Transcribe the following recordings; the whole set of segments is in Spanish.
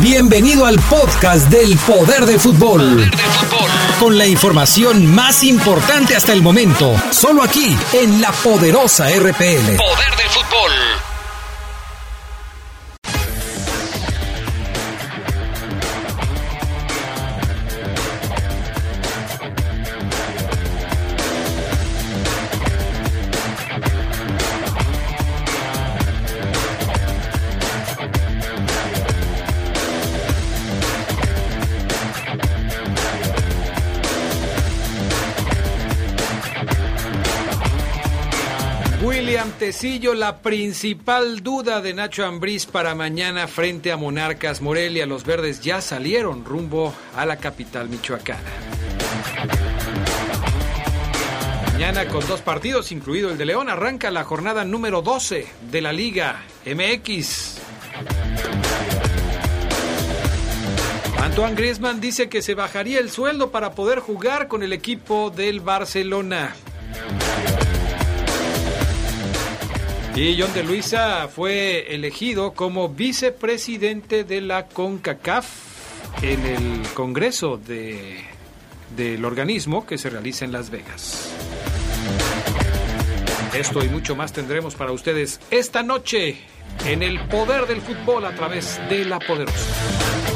Bienvenido al podcast del Poder del Fútbol. Con la información más importante hasta el momento, solo aquí en la poderosa RPL. Poder del fútbol. La principal duda de Nacho Ambriz para mañana frente a Monarcas Morelia. Los verdes ya salieron rumbo a la capital michoacana. Mañana con dos partidos, incluido el de León, arranca la jornada número 12 de la Liga MX. Antoine Griezmann dice que se bajaría el sueldo para poder jugar con el equipo del Barcelona. Y John de Luisa fue elegido como vicepresidente de la CONCACAF en el Congreso de, del organismo que se realiza en Las Vegas. Esto y mucho más tendremos para ustedes esta noche en el poder del fútbol a través de la poderosa.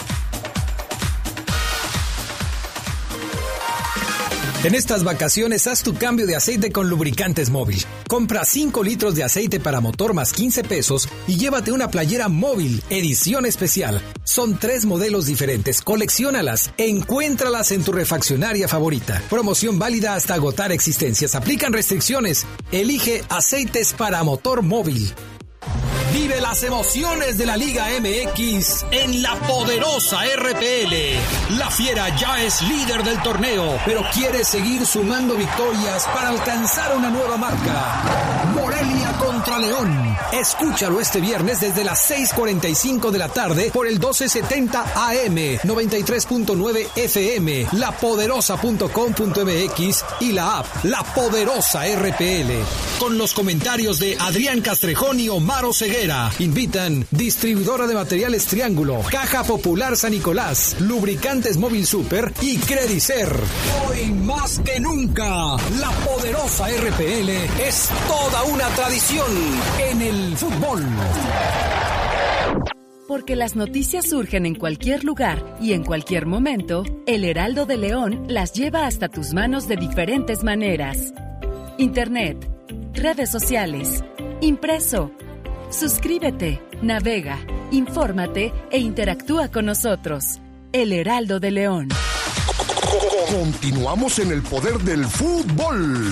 En estas vacaciones haz tu cambio de aceite con lubricantes móvil. Compra 5 litros de aceite para motor más 15 pesos y llévate una playera móvil, edición especial. Son tres modelos diferentes, colecciónalas, encuéntralas en tu refaccionaria favorita. Promoción válida hasta agotar existencias. Aplican restricciones. Elige aceites para motor móvil. Vive las emociones de la Liga MX en la poderosa RPL. La Fiera ya es líder del torneo, pero quiere seguir sumando victorias para alcanzar una nueva marca. Morelia contra León. Escúchalo este viernes desde las 6:45 de la tarde por el 1270 AM, 93.9 FM, lapoderosa.com.mx y la app La Poderosa RPL. Con los comentarios de Adrián Castrejón y Omar Ceguera. Invitan Distribuidora de Materiales Triángulo, Caja Popular San Nicolás, Lubricantes Móvil Super y Credicer. Hoy más que nunca, la poderosa RPL es toda una tradición en el fútbol. Porque las noticias surgen en cualquier lugar y en cualquier momento, el Heraldo de León las lleva hasta tus manos de diferentes maneras. Internet, redes sociales, impreso Suscríbete, navega, infórmate e interactúa con nosotros. El Heraldo de León. Continuamos en el poder del fútbol.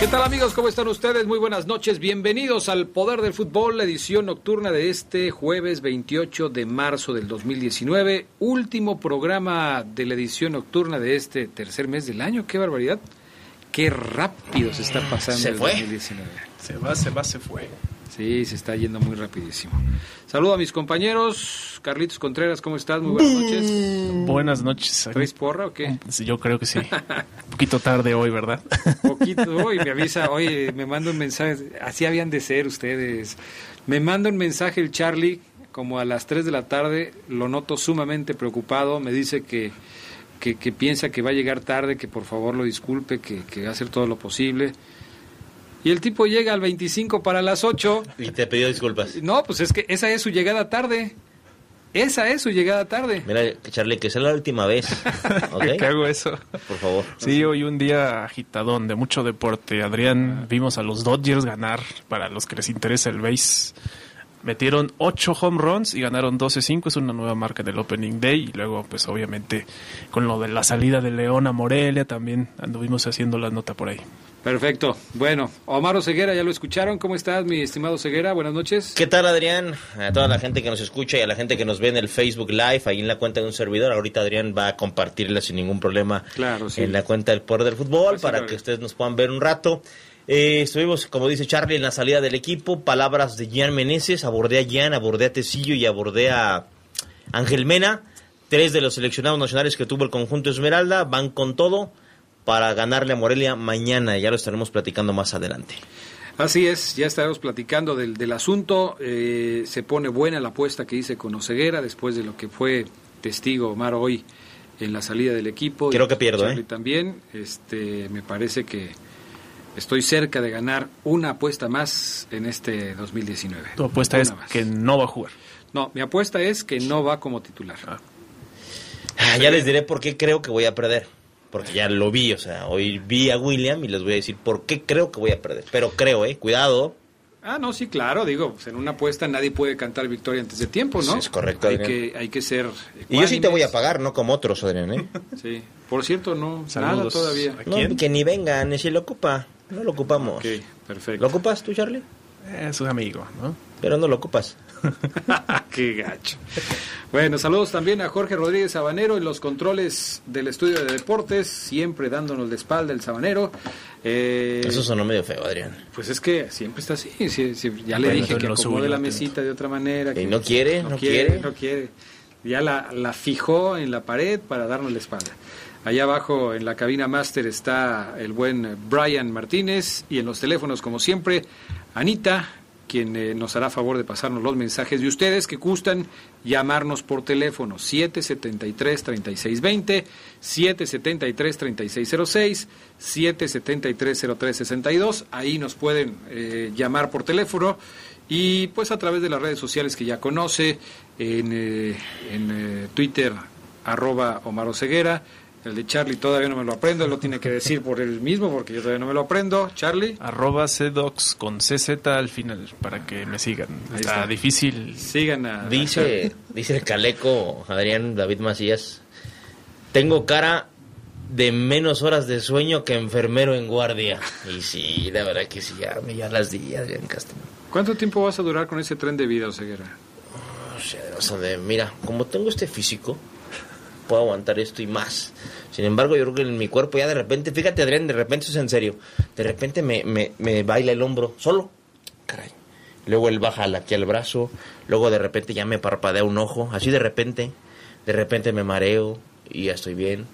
¿Qué tal amigos? ¿Cómo están ustedes? Muy buenas noches. Bienvenidos al Poder del Fútbol, la edición nocturna de este jueves 28 de marzo del 2019. Último programa de la edición nocturna de este tercer mes del año. ¡Qué barbaridad! ¡Qué rápido se está pasando Se el fue. 2019! Se va, se va, se fue. Sí, se está yendo muy rapidísimo. Saludo a mis compañeros. Carlitos Contreras, ¿cómo estás? Muy buenas noches. Buenas noches. ¿Traes porra o qué? Sí, Yo creo que sí. Un poquito tarde hoy, ¿verdad? poquito, hoy me avisa, oye, me manda un mensaje, así habían de ser ustedes. Me manda un mensaje el Charlie como a las 3 de la tarde, lo noto sumamente preocupado, me dice que, que, que piensa que va a llegar tarde, que por favor lo disculpe, que, que va a hacer todo lo posible. Y el tipo llega al 25 para las 8. Y te pidió disculpas. No, pues es que esa es su llegada tarde. Esa es su llegada tarde. Mira, Charlie, que sea la última vez. ¿Ok? ¿Qué hago eso? Por favor. Sí, hoy un día agitadón de mucho deporte. Adrián, vimos a los Dodgers ganar, para los que les interesa el base. Metieron 8 home runs y ganaron 12-5, es una nueva marca del Opening Day. Y luego, pues obviamente, con lo de la salida de León a Morelia, también anduvimos haciendo la nota por ahí. Perfecto. Bueno, Omar Ceguera, ya lo escucharon. ¿Cómo estás, mi estimado Ceguera? Buenas noches. ¿Qué tal, Adrián? A toda la gente que nos escucha y a la gente que nos ve en el Facebook Live, ahí en la cuenta de un servidor. Ahorita Adrián va a compartirla sin ningún problema Claro, sí. en la cuenta del Poder del Fútbol Así para que ustedes nos puedan ver un rato. Eh, estuvimos, como dice Charlie, en la salida del equipo. Palabras de Gian Meneses. Abordé a Gian, abordé a Tecillo y abordé a Ángel Mena. Tres de los seleccionados nacionales que tuvo el conjunto Esmeralda van con todo para ganarle a Morelia mañana. Ya lo estaremos platicando más adelante. Así es, ya estaremos platicando del, del asunto. Eh, se pone buena la apuesta que hice con Oseguera después de lo que fue testigo Omar hoy en la salida del equipo. Creo que pierdo, Charlie ¿eh? También, este, me parece que estoy cerca de ganar una apuesta más en este 2019. Tu apuesta Una es más. que no va a jugar. No, mi apuesta es que no va como titular. Ah, ya les diré por qué creo que voy a perder. Porque ya lo vi, o sea, hoy vi a William y les voy a decir por qué creo que voy a perder. Pero creo, eh, cuidado. Ah, no, sí, claro, digo, pues en una apuesta nadie puede cantar victoria antes de tiempo, ¿no? Sí, es correcto, Hay que, hay que ser. Y yo sí te voy a pagar, no como otros, Adrián, ¿eh? Sí. Por cierto, no, nada Saludos. todavía. ¿A No, quién? que ni vengan, si lo ocupa. No lo ocupamos. Ok, perfecto. ¿Lo ocupas tú, Charlie? Es un amigo, ¿no? Pero no lo ocupas. Qué gacho. Bueno, saludos también a Jorge Rodríguez Sabanero en los controles del estudio de deportes, siempre dándonos la espalda el Sabanero. Eh, Eso sonó medio feo, Adrián. Pues es que siempre está así. sí, sí, ya le Bueno, dije que lo acomode la mesita de otra manera. Y que no quiere, no quiere. No quiere. Ya la, la fijó en la pared para darnos la espalda. Allá abajo en la cabina máster está el buen Brian Martínez y en los teléfonos, como siempre, Anita, quien eh, nos hará favor de pasarnos los mensajes de ustedes que gustan llamarnos por teléfono 773-3620, 773-3606, 773-0362. Ahí nos pueden eh, llamar por teléfono y pues a través de las redes sociales que ya conoce, en, eh, en Twitter, arroba Omar Oseguera. El de Charlie todavía no me lo aprendo, él lo tiene que decir por él mismo porque yo todavía no me lo aprendo. Charlie. Arroba CDocs con CZ al final para que me sigan. Está, está. difícil. Sigan a... Dice, dice el caleco, Adrián David Macías. Tengo cara de menos horas de sueño que enfermero en guardia. Y sí, la verdad que sí, ya, me- ya las di, Adrián Castro. ¿Cuánto tiempo vas a durar con ese tren de vida, Oseguera? O sea, o sea, de- mira, como tengo este físico, puedo aguantar esto y más. Sin embargo, yo creo que en mi cuerpo ya de repente, fíjate Adrián, de repente eso es en serio, de repente me, me, me baila el hombro solo. Caray. Luego él baja aquí al brazo, luego de repente ya me parpadea un ojo, así de repente, de repente me mareo y ya estoy bien.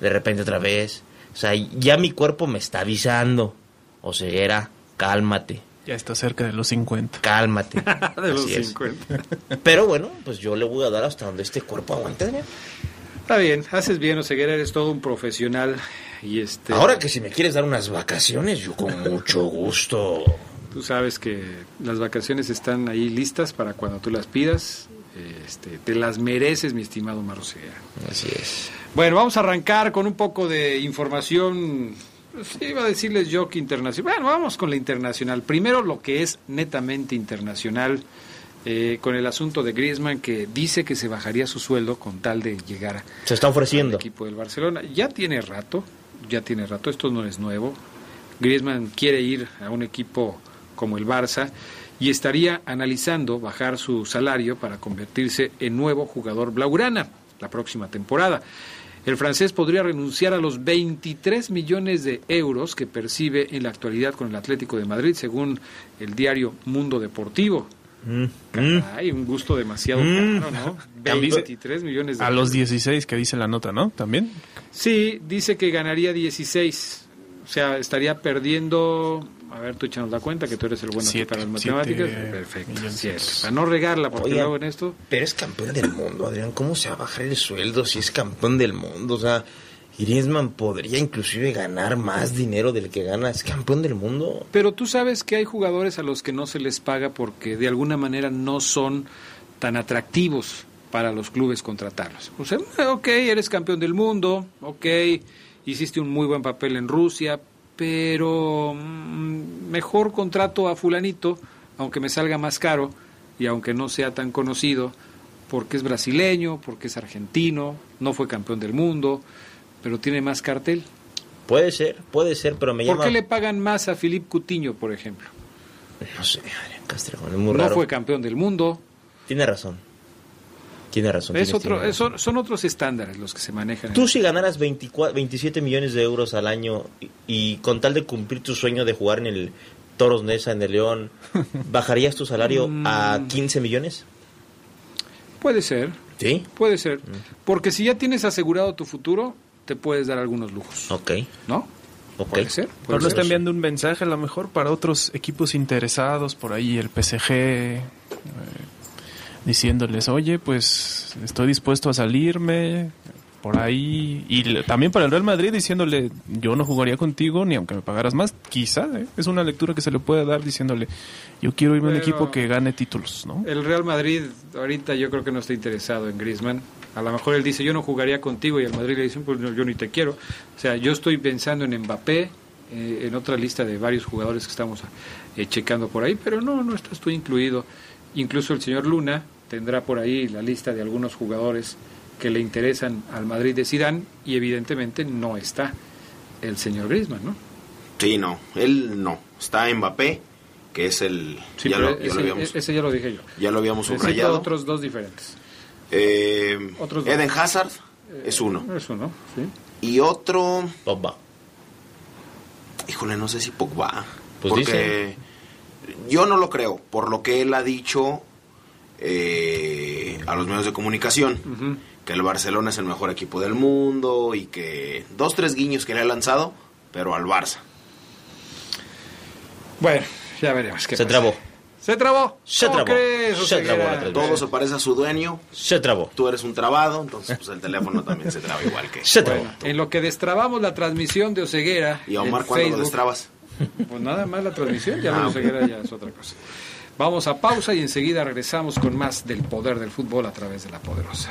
De repente otra vez. O sea, ya mi cuerpo me está avisando. O ceguera, cálmate, Ya está cerca de los 50. cálmate. de los Así es. 50. Pero bueno, pues yo le voy a dar hasta donde este cuerpo aguante. Adrián. Está bien, haces bien, Oseguera, eres todo un profesional. Y este, Ahora que si me quieres dar unas vacaciones, yo con mucho gusto. Tú sabes que las vacaciones están ahí listas para cuando tú las pidas. Este, te las mereces, mi estimado Marosea. Así es. Bueno, vamos a arrancar con un poco de información. pues, iba a decirles yo que internacional. Bueno, vamos con la internacional. Primero lo que es netamente internacional, eh, con el asunto de Griezmann, que dice que se bajaría su sueldo con tal de llegar a, Se está al ofreciendo. equipo del Barcelona. Ya tiene rato, ya tiene rato, esto no es nuevo. Griezmann quiere ir a un equipo como el Barça y estaría analizando bajar su salario para convertirse en nuevo jugador blaugrana la próxima temporada. El francés podría renunciar a los 23 millones de euros que percibe en la actualidad con el Atlético de Madrid, según el diario Mundo Deportivo. Mm. Hay un gusto demasiado Mm. caro, ¿no? Cambió- 23 millones de A los euros. 16 que dice la nota, ¿no? También. Sí, dice que ganaría 16. sea, estaría perdiendo. A ver, tú échanos la cuenta que tú eres el bueno Siete, para las matemáticas. siete Perfecto. siete. Para no regarla, porque Oye, luego en esto. Pero es campeón del mundo, Adrián. ¿Cómo se va a bajar el sueldo si es campeón del mundo? O sea, Griezmann podría inclusive ganar más dinero del que gana. Campeón del mundo. Pero tú sabes que hay jugadores a los que no se les paga porque de alguna manera no son tan atractivos para los clubes contratarlos. O sea, ok, eres campeón del mundo, ok, hiciste un muy buen papel en Rusia, pero mm, mejor contrato a fulanito, aunque me salga más caro y aunque no sea tan conocido, porque es brasileño, porque es argentino, no fue campeón del mundo, pero tiene más cartel. Puede ser, puede ser, pero me ¿Por llama... qué le pagan más a Philippe Cutiño, por ejemplo? No sé, Adrián Castrejón, es muy no raro. fue campeón del mundo. Tiene razón. Tiene razón. Es tienes- otro, razón. son, son otros estándares los que se manejan. Tú si ganaras 24, 27 millones de euros al año y, y con tal de cumplir tu sueño de jugar en el Toros Nesa, en el León, ¿bajarías tu salario a 15 millones? Puede ser, Sí. puede ser. Mm. Porque si ya tienes asegurado tu futuro, te puedes dar algunos lujos. Ok, ¿No? ok. Puede ser. puede Pablo ser. está enviando un mensaje a lo mejor para otros equipos interesados, por ahí el PSG, eh, diciéndoles, oye, pues estoy dispuesto a salirme, por ahí, y también para el Real Madrid diciéndole, yo no jugaría contigo ni aunque me pagaras más, quizá, ¿eh? es una lectura que se le puede dar diciéndole, yo quiero irme a un equipo que gane títulos, ¿no? El Real Madrid ahorita yo creo que no está interesado en Griezmann. A lo mejor él dice, yo no jugaría contigo y el Madrid le dice, pues no, yo ni te quiero. O sea, yo estoy pensando en Mbappé, eh, en otra lista de varios jugadores que estamos eh, checando por ahí, pero no, no estás tú incluido. Incluso el señor Luna tendrá por ahí la lista de algunos jugadores que le interesan al Madrid de Sidán y evidentemente no está el señor Griezmann, ¿no? Sí, no, él no. Está Mbappé, que es el... Sí, ya, lo, ya, ese, lo habíamos, ese ya lo dije yo. ya lo habíamos Necesito subrayado. otros dos diferentes. Eh, Otros dos. Eden Hazard es uno. Eso, ¿no? Sí. Y otro... Pogba. Híjole, no sé si Pogba. Pues porque yo no lo creo, por lo que él ha dicho eh, a los medios de comunicación, Ujú. Que el Barcelona es el mejor equipo del mundo y que dos, tres guiños que le ha lanzado, pero al Barça. Bueno, ya veremos qué Se pasa. trabó. ¿Se trabó? Se ¿Cómo trabó. crees, Se Oseguera? trabó. Todo se parece a su dueño, Se trabó. tú eres un trabado, entonces pues el teléfono también se traba igual que... Se trabó. Bueno, en lo que destrabamos la transmisión de Oseguera. Y a Omar, ¿cuándo lo destrabas? Pues nada más la transmisión, ya Ah, lo de ok. Oseguera ya es otra cosa. Vamos a pausa y enseguida regresamos con más del poder del fútbol a través de la poderosa.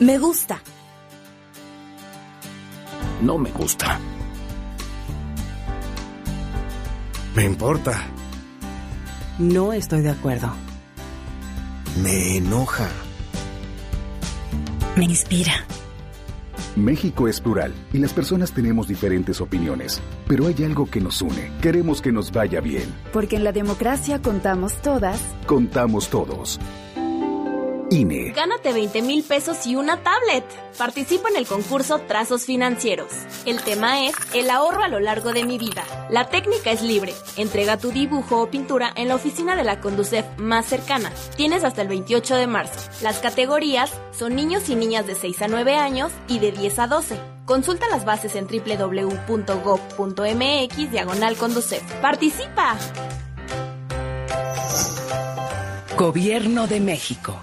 Me gusta. No me gusta. Me importa. No estoy de acuerdo. Me enoja. Me inspira. México es plural y las personas tenemos diferentes opiniones, pero hay algo que nos une. Queremos que nos vaya bien. Porque en la democracia contamos todas. Contamos todos. INE. Gánate 20 mil pesos y una tablet. Participa en el concurso Trazos Financieros. El tema es el ahorro a lo largo de mi vida. La técnica es libre. Entrega tu dibujo o pintura en la oficina de la Conducef más cercana. Tienes hasta el 28 de marzo. Las categorías son niños y niñas de 6 a 9 años y de 10 a 12. Consulta las bases en www.gov.mx diagonal Conducef. ¡Participa! Gobierno de México.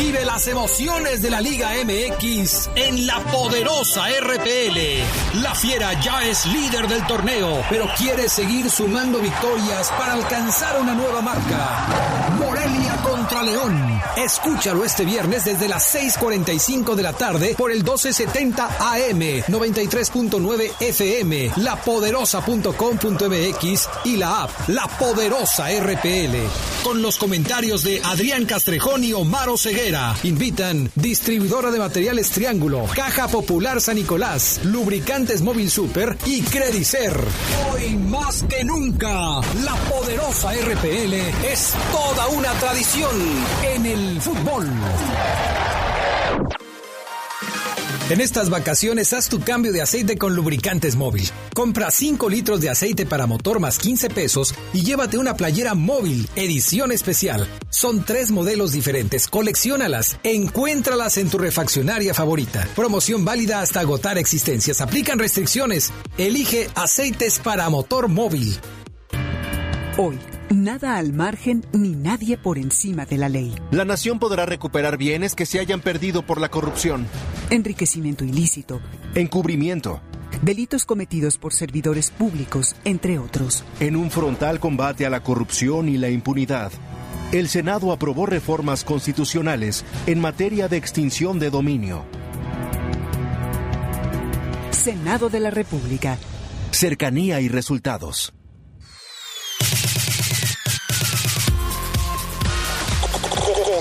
Vive las emociones de la Liga MX en la poderosa RPL. La Fiera ya es líder del torneo, pero quiere seguir sumando victorias para alcanzar una nueva marca. Morelia León. Escúchalo este viernes desde las 6:45 de la tarde por el 1270 AM, 93.9 FM, lapoderosa.com.mx y la app La Poderosa RPL. Con los comentarios de Adrián Castrejón y Omar Ceguera. Invitan distribuidora de materiales Triángulo, Caja Popular San Nicolás, Lubricantes Móvil Super y Credicer. Hoy más que nunca, la poderosa RPL es toda una tradición en el fútbol. En estas vacaciones haz tu cambio de aceite con lubricantes móvil. Compra 5 litros de aceite para motor más 15 pesos y llévate una playera móvil, edición especial. Son tres modelos diferentes, colecciónalas, encuéntralas en tu refaccionaria favorita. Promoción válida hasta agotar existencias. Aplican restricciones. Elige aceites para motor móvil. Hoy, nada al margen ni nadie por encima de la ley. La nación podrá recuperar bienes que se hayan perdido por la corrupción. Enriquecimiento ilícito. Encubrimiento. Delitos cometidos por servidores públicos, entre otros. En un frontal combate a la corrupción y la impunidad. El Senado aprobó reformas constitucionales en materia de extinción de dominio. Senado de la República. Cercanía y resultados.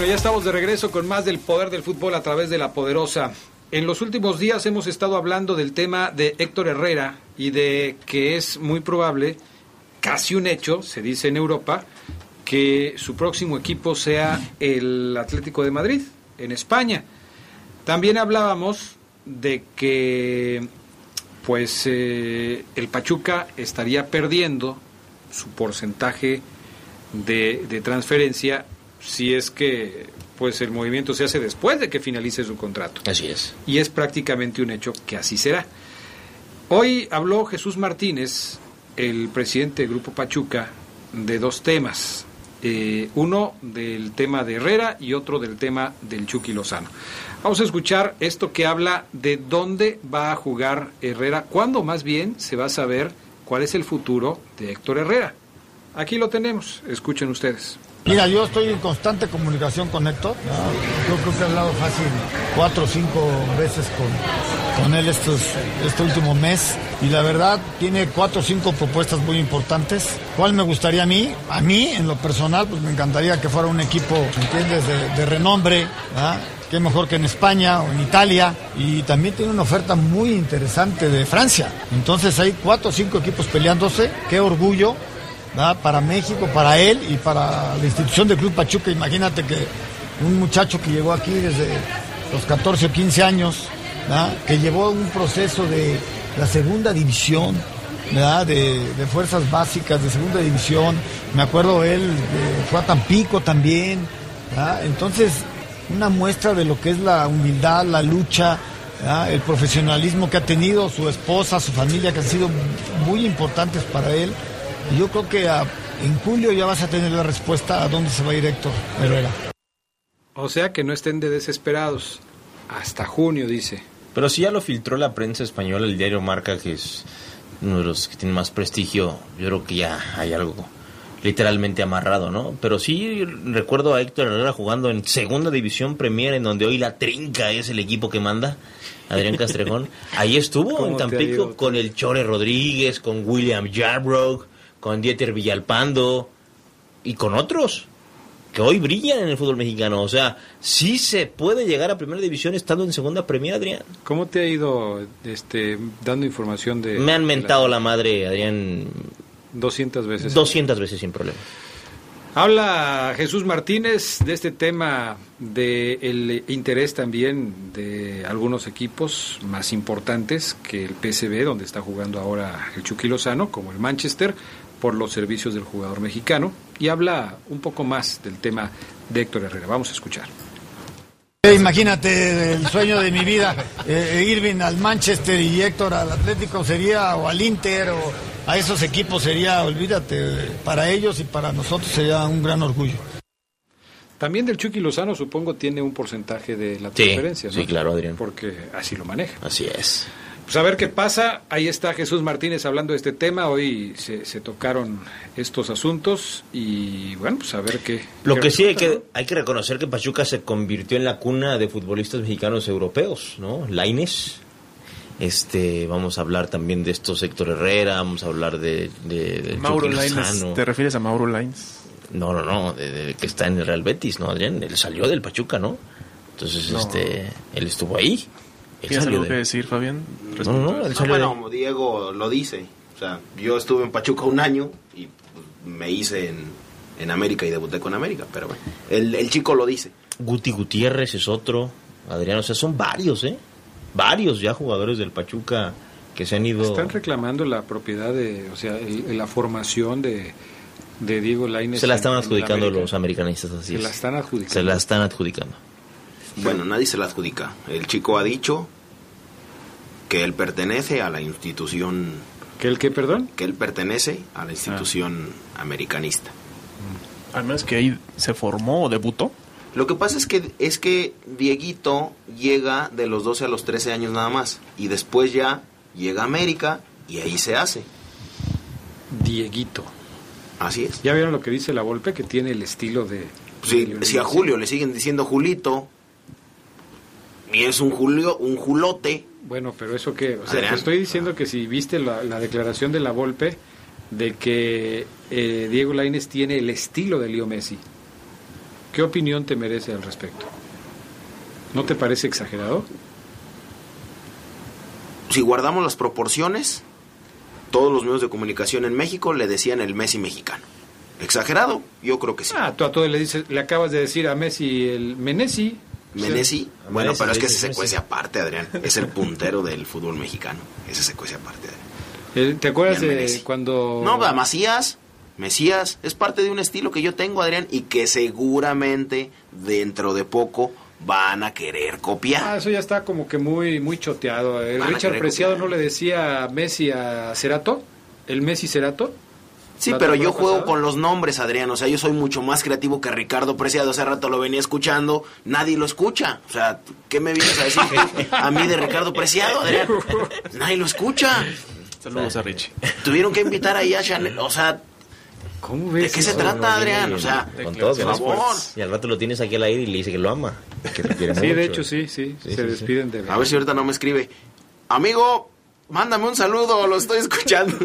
Bueno, ya estamos de regreso con más del poder del fútbol a través de la poderosa. En los últimos días hemos estado hablando del tema de Héctor Herrera y de que es muy probable, casi un hecho, se dice en Europa, que su próximo equipo sea el Atlético de Madrid, en España. También hablábamos de que pues eh, el Pachuca estaría perdiendo su porcentaje de, de transferencia si es que pues el movimiento se hace después de que finalice su contrato. Así es. Y es prácticamente un hecho que así será. Hoy habló Jesús Martínez, el presidente del Grupo Pachuca, de dos temas. Eh, uno del tema de Herrera y otro del tema del Chucky Lozano. Vamos a escuchar esto que habla de dónde va a jugar Herrera, cuándo más bien se va a saber cuál es el futuro de Héctor Herrera. Aquí lo tenemos, escuchen ustedes. Mira, yo estoy en constante comunicación con Héctor. Yo creo que he hablado fácil cuatro o cinco veces con, con él estos, este último mes. Y la verdad, tiene cuatro o cinco propuestas muy importantes. ¿Cuál me gustaría a mí? A mí, en lo personal, pues me encantaría que fuera un equipo, ¿entiendes?, de, renombre. ¿verdad? Qué mejor que en España o en Italia. Y también tiene una oferta muy interesante de Francia. Entonces hay cuatro o cinco equipos peleándose. Qué orgullo para México, para él y para la institución del Club Pachuca. Imagínate que un muchacho que llegó aquí desde los 14 o 15 años, que llevó un proceso de la segunda división. De, de fuerzas básicas de segunda división. Me acuerdo él eh, fue a Tampico también. Entonces, una muestra de lo que es la humildad, la lucha, el profesionalismo que ha tenido su esposa, su familia, que han sido muy importantes para él. Yo creo que a- en julio ya vas a tener la respuesta a dónde se va a ir Héctor Herrera. O sea que no estén de desesperados. Hasta junio, dice. Pero si ya lo filtró la prensa española, el diario Marca, que es uno de los que tiene más prestigio, yo creo que ya hay algo literalmente amarrado, ¿no? Pero sí recuerdo a Héctor Herrera jugando en Segunda División Premier, en donde hoy la Trinca es el equipo que manda, Adrián Castrejón. Ahí estuvo ¿Cómo en Tampico ido? con el Chore Rodríguez, con William Yarbrough, con Dieter Villalpando y con otros que hoy brillan en el fútbol mexicano. O sea, sí se puede llegar a Primera División estando en Segunda Premier, Adrián. ¿Cómo te ha ido este, dando información de... Me han de mentado la madre, Adrián, 200 veces. 200 veces sin problema. Habla Jesús Martínez de este tema de el interés también de algunos equipos más importantes que el PSV, donde está jugando ahora el Chucky Lozano, como el Manchester, por los servicios del jugador mexicano, y habla un poco más del tema de Héctor Herrera. Vamos a escuchar. Eh, Imagínate el sueño de mi vida, eh, Irving al Manchester y Héctor al Atlético sería, o al Inter, o a esos equipos sería, olvídate, para ellos y para nosotros sería un gran orgullo. También del Chucky Lozano, supongo, tiene un porcentaje de la Sí, transferencia, ¿no? sí, claro, Adrián. Porque así lo maneja. Así es. Pues a ver qué pasa. Ahí está Jesús Martínez hablando de este tema. Hoy se, se tocaron estos asuntos y bueno, pues a ver qué. Lo qué que sí hay que, hay que reconocer que Pachuca se convirtió en la cuna de futbolistas mexicanos europeos, ¿no? Laines. Este, vamos a hablar también de estos Héctor Herrera, vamos a hablar de, de, de Mauro Lozano. ¿te refieres a Mauro Lines? No, no, no, de, de que está en el Real Betis, ¿no, Adrián? Él salió del Pachuca, ¿no? Entonces, No. este, él estuvo ahí. ¿Tienes algo de- que decir, Fabián? No, no, él No, salió de- bueno, Diego lo dice. O sea, yo estuve en Pachuca un año y pues, me hice en, en América y debuté con América, pero bueno, el, el chico lo dice. Guti Gutiérrez es otro, Adrián, o sea, son varios, ¿eh? Varios ya jugadores del Pachuca que se han ido... Están reclamando la propiedad de, o sea, el- la formación de, de Diego Lainez. Se la están adjudicando América. los americanistas, así Se es. la están adjudicando. Se la están adjudicando. Bueno, nadie se la adjudica. El chico ha dicho que él pertenece a la institución... ¿Que el qué, perdón? Que él pertenece a la institución americanista. Al menos que ahí se formó o debutó. Lo que pasa es que es que Dieguito llega de los 12 a los 13 años nada más y después ya llega a América y ahí se hace. Dieguito. Así es. ¿Ya vieron lo que dice la Volpe? Que tiene el estilo de... Si, de si a. Julio le siguen diciendo Julito y es un Julio, un Julote, Bueno, pero eso que, o sea, te estoy diciendo que si viste la, la declaración de la Volpe de que eh, Diego Lainez tiene el estilo de Leo Messi, ¿qué opinión te merece al respecto? ¿No te parece exagerado? si guardamos las proporciones, todos los medios de comunicación en México le decían el Messi mexicano. ¿Exagerado? Yo creo que sí. Ah, tú a todo le dices, le acabas de decir a Messi el Menesi. Menesi, bueno, Menesi pero es que ese se Messi. cuece aparte, Adrián. Es el puntero del fútbol mexicano. Ese se cuece aparte, Adrián. Eh, ¿Te acuerdas de cuando... No, va, Macías, Mesías, es parte de un estilo que yo tengo, Adrián, y que seguramente dentro de poco van a querer copiar. Ah, eso ya está como que muy muy choteado. El a Richard Preciado copiar. no le decía Messi a Cerato, el Messi Cerato. Sí, ¿La pero yo juego con los nombres, Adrián. O sea, yo soy mucho más creativo que Ricardo Preciado. Hace rato lo venía escuchando. Nadie lo escucha. O sea, ¿qué me vienes a decir a mí de Ricardo Preciado, Adrián? Nadie lo escucha. Saludos a Richie. Tuvieron que invitar ahí a Chanel. O sea, ¿Cómo ¿de ves qué se trata, Adrián? O sea, con todo, por favor. Y al rato lo tienes aquí al aire y le dice que lo ama. Que lo quiere Sí, mucho. de hecho sí, sí, Sí, se sí, sí. despiden de A ver si ahorita no me escribe. Amigo, mándame un saludo, lo estoy escuchando.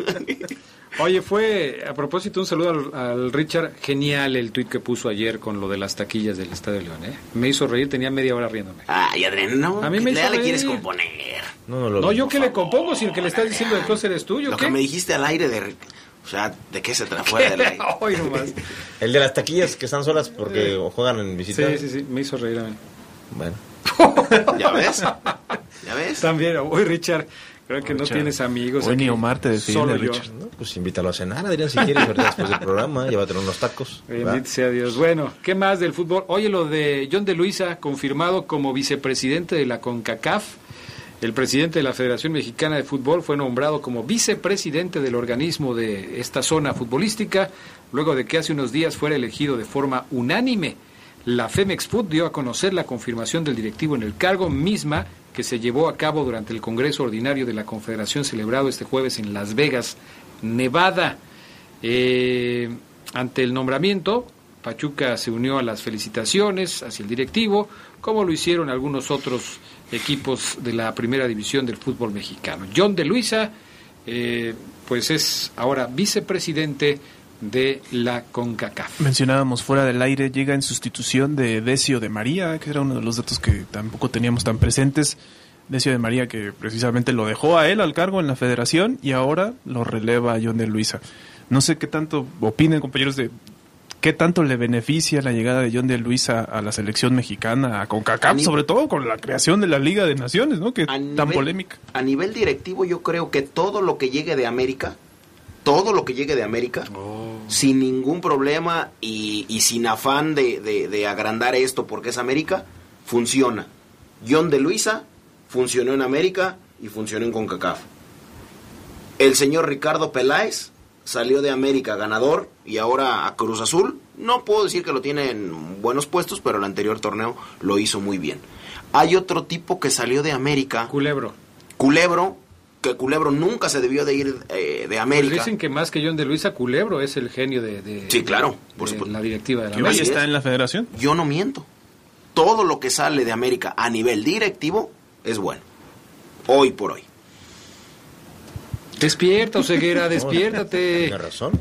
Oye, fue a propósito un saludo al, al Richard, genial el tuit que puso ayer con lo de las taquillas del Estadio León, ¿eh? Me hizo reír, tenía media hora riéndome. Ay, Adrián, no. A mí me ¿qué hizo le reír. quieres componer? No, no, lo No, yo que le compongo, si el que le estás diciendo de cosas eres tuyo, Lo ¿qué? que me dijiste al aire de... O sea, ¿de qué se trata fuera del aire? Hoy nomás. El de las taquillas que están solas porque juegan en visita. Sí, sí, sí, me hizo reír a mí. Bueno. ¿Ya ves? ¿Ya ves? También, hoy Richard, Creo que no Richard. tienes amigos. Hoy ni. Omar te defiende, Solo yo. Richard. ¿no? Pues invítalo a cenar, Adrián, si quieres, ¿verdad? Después del programa, llévatelo unos tacos. Bendito sea Dios. Bueno, ¿qué más del fútbol? Oye, lo de John de Luisa, confirmado como vicepresidente de la CONCACAF. El presidente de la Federación Mexicana de Fútbol fue nombrado como vicepresidente del organismo de esta zona futbolística, luego de que hace unos días fuera elegido de forma unánime. La Femex Food dio a conocer la confirmación del directivo en el cargo misma que se llevó a cabo durante el Congreso Ordinario de la Confederación celebrado este jueves en Las Vegas, Nevada. Eh, ante el nombramiento, Pachuca se unió a las felicitaciones hacia el directivo, como lo hicieron algunos otros equipos de la primera división del fútbol mexicano. John de Luisa, eh, pues es ahora vicepresidente de la CONCACAF. Mencionábamos fuera del aire, llega en sustitución de Decio de María, que era uno de los datos que tampoco teníamos tan presentes. Decio de María que precisamente lo dejó a él al cargo en la federación y ahora lo releva a John de Luisa. No sé qué tanto opinen compañeros de qué tanto le beneficia la llegada de John de Luisa a la selección mexicana, a CONCACAF, A sobre todo con la creación de la Liga de Naciones, ¿no? Que tan nivel- polémica. A nivel directivo, yo creo que todo lo que llegue de América, todo lo que llegue de América, sin ningún problema y, y sin afán de, de- de agrandar esto porque es América, funciona. John de Luisa funcionó en América y funcionó en CONCACAF. El señor Ricardo Peláez salió de América ganador y ahora a Cruz Azul. No puedo decir que lo tiene en buenos puestos, pero el anterior torneo lo hizo muy bien. Hay otro tipo que salió de América. Culebro. Culebro, que Culebro nunca se debió de ir eh, de Pues América. dicen que más que John de Luisa, Culebro es el genio de, de- Sí, claro, por de supuesto. la directiva de la América. está en la federación. Yo no miento. Todo lo que sale de América a nivel directivo es bueno. Hoy por hoy. Despierta, Oseguera, despiértate. Tiene razón.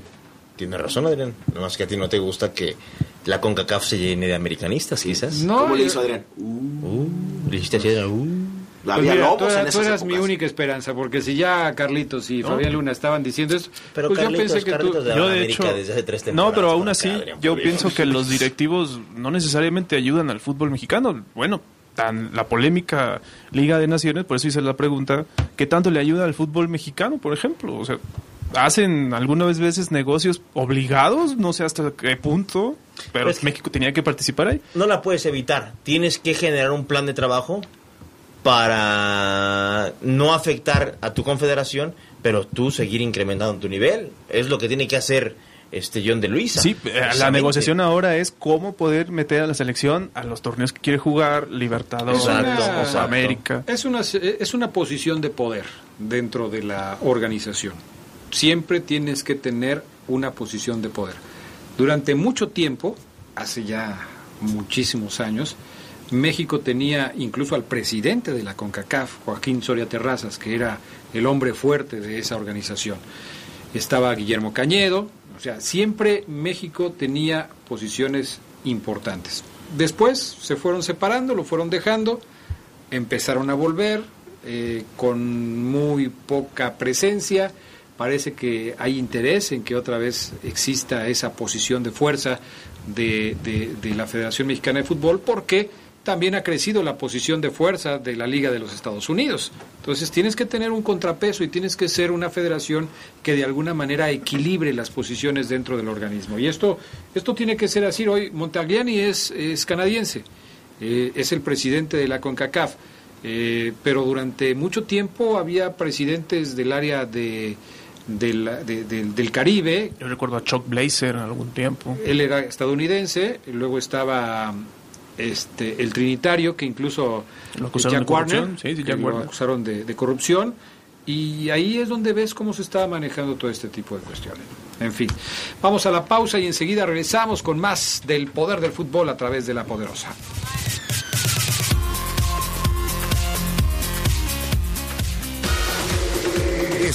Tiene razón, Adrián. Nada más que a ti no te gusta que la CONCACAF se llene de americanistas, quizás. No, ¿Cómo le hizo Adrián? Uh, le hiciste así, uh. Pues Había mira, lobos tú, en eras- tú mi única esperanza, porque si ya Carlitos y No. Fabián Luna estaban diciendo esto, Pero pues Carlitos, yo pensé que Carlitos tú... de Yo de hecho, desde hace tres no, pero aún así, yo pienso que los directivos no necesariamente ayudan al fútbol mexicano. Bueno, tan la polémica Liga de Naciones, por eso hice la pregunta, ¿qué tanto le ayuda al fútbol mexicano, por ejemplo? O sea, hacen algunas veces negocios obligados, no sé hasta qué punto, pero Es que- México tenía que participar ahí. No la puedes evitar. Tienes que generar un plan de trabajo para no afectar a tu confederación, pero tú seguir incrementando tu nivel. Es lo que tiene que hacer este John de Luisa. Sí, eh, la negociación ahora es cómo poder meter a la selección a los torneos que quiere jugar, Libertadores, exacto. América. Es una, es una posición de poder dentro de la organización. Siempre tienes que tener una posición de poder. Durante mucho tiempo, hace ya muchísimos años, México tenía incluso al presidente de la CONCACAF, Joaquín Soria Terrazas, que era el hombre fuerte de esa organización. Estaba Guillermo Cañedo, o sea, siempre México tenía posiciones importantes. Después se fueron separando, lo fueron dejando, empezaron a volver eh, con muy poca presencia. Parece que hay interés en que otra vez exista esa posición de fuerza de, la Federación Mexicana de Fútbol porque también ha crecido la posición de fuerza de la Liga de los Estados Unidos. Entonces tienes que tener un contrapeso y tienes que ser una federación que de alguna manera equilibre las posiciones dentro del organismo. Y esto, esto tiene que ser así. Hoy Montagliani es, es canadiense, eh, es el presidente de la CONCACAF, eh, pero durante mucho tiempo había presidentes del área de, del- de- del- del Caribe, Yo recuerdo a Chuck Blazer en algún tiempo. él era estadounidense, luego estaba este el Trinitario, que incluso Lo acusaron Jack de corrupción, Warner, sí, sí, que Jack lo Warner. acusaron de, de corrupción, y ahí es donde ves cómo se está manejando todo este tipo de cuestiones. En fin, vamos a la pausa y enseguida regresamos con más del poder del fútbol a través de la poderosa.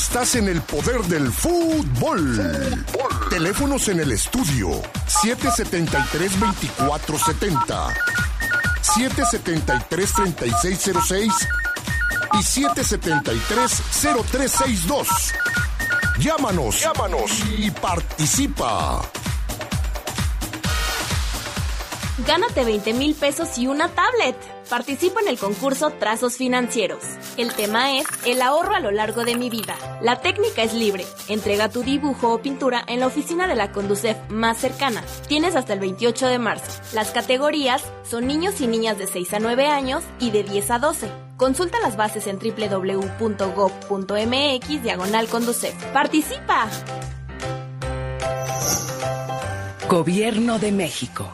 Estás en el poder del fútbol. Teléfonos en el estudio 773-2470, 773-3606 y 773-0362. Llámanos, llámanos y participa. Gánate 20 mil pesos y una tablet. Participa en el concurso Trazos Financieros. El tema es El ahorro a lo largo de mi vida. La técnica es libre. Entrega tu dibujo o pintura en la oficina de la Conducef más cercana. Tienes hasta el 28 de marzo. Las categorías son niños y niñas de 6 a 9 años y de 10 a 12. Consulta las bases en www.gov.mx diagonal Conducef. ¡Participa! Gobierno de México.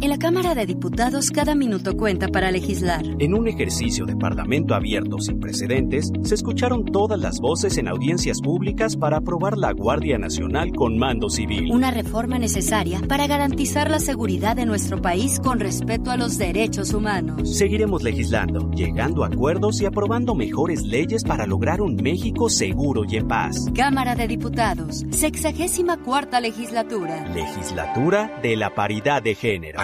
En la Cámara de Diputados cada minuto cuenta para legislar. En un ejercicio de parlamento abierto sin precedentes, se escucharon todas las voces en audiencias públicas para aprobar la Guardia Nacional con mando civil. Una reforma necesaria para garantizar la seguridad de nuestro país con respeto a los derechos humanos. Seguiremos legislando, llegando a acuerdos y aprobando mejores leyes para lograr un México seguro y en paz. Cámara de Diputados, sexagésima cuarta legislatura. Legislatura de la paridad de género.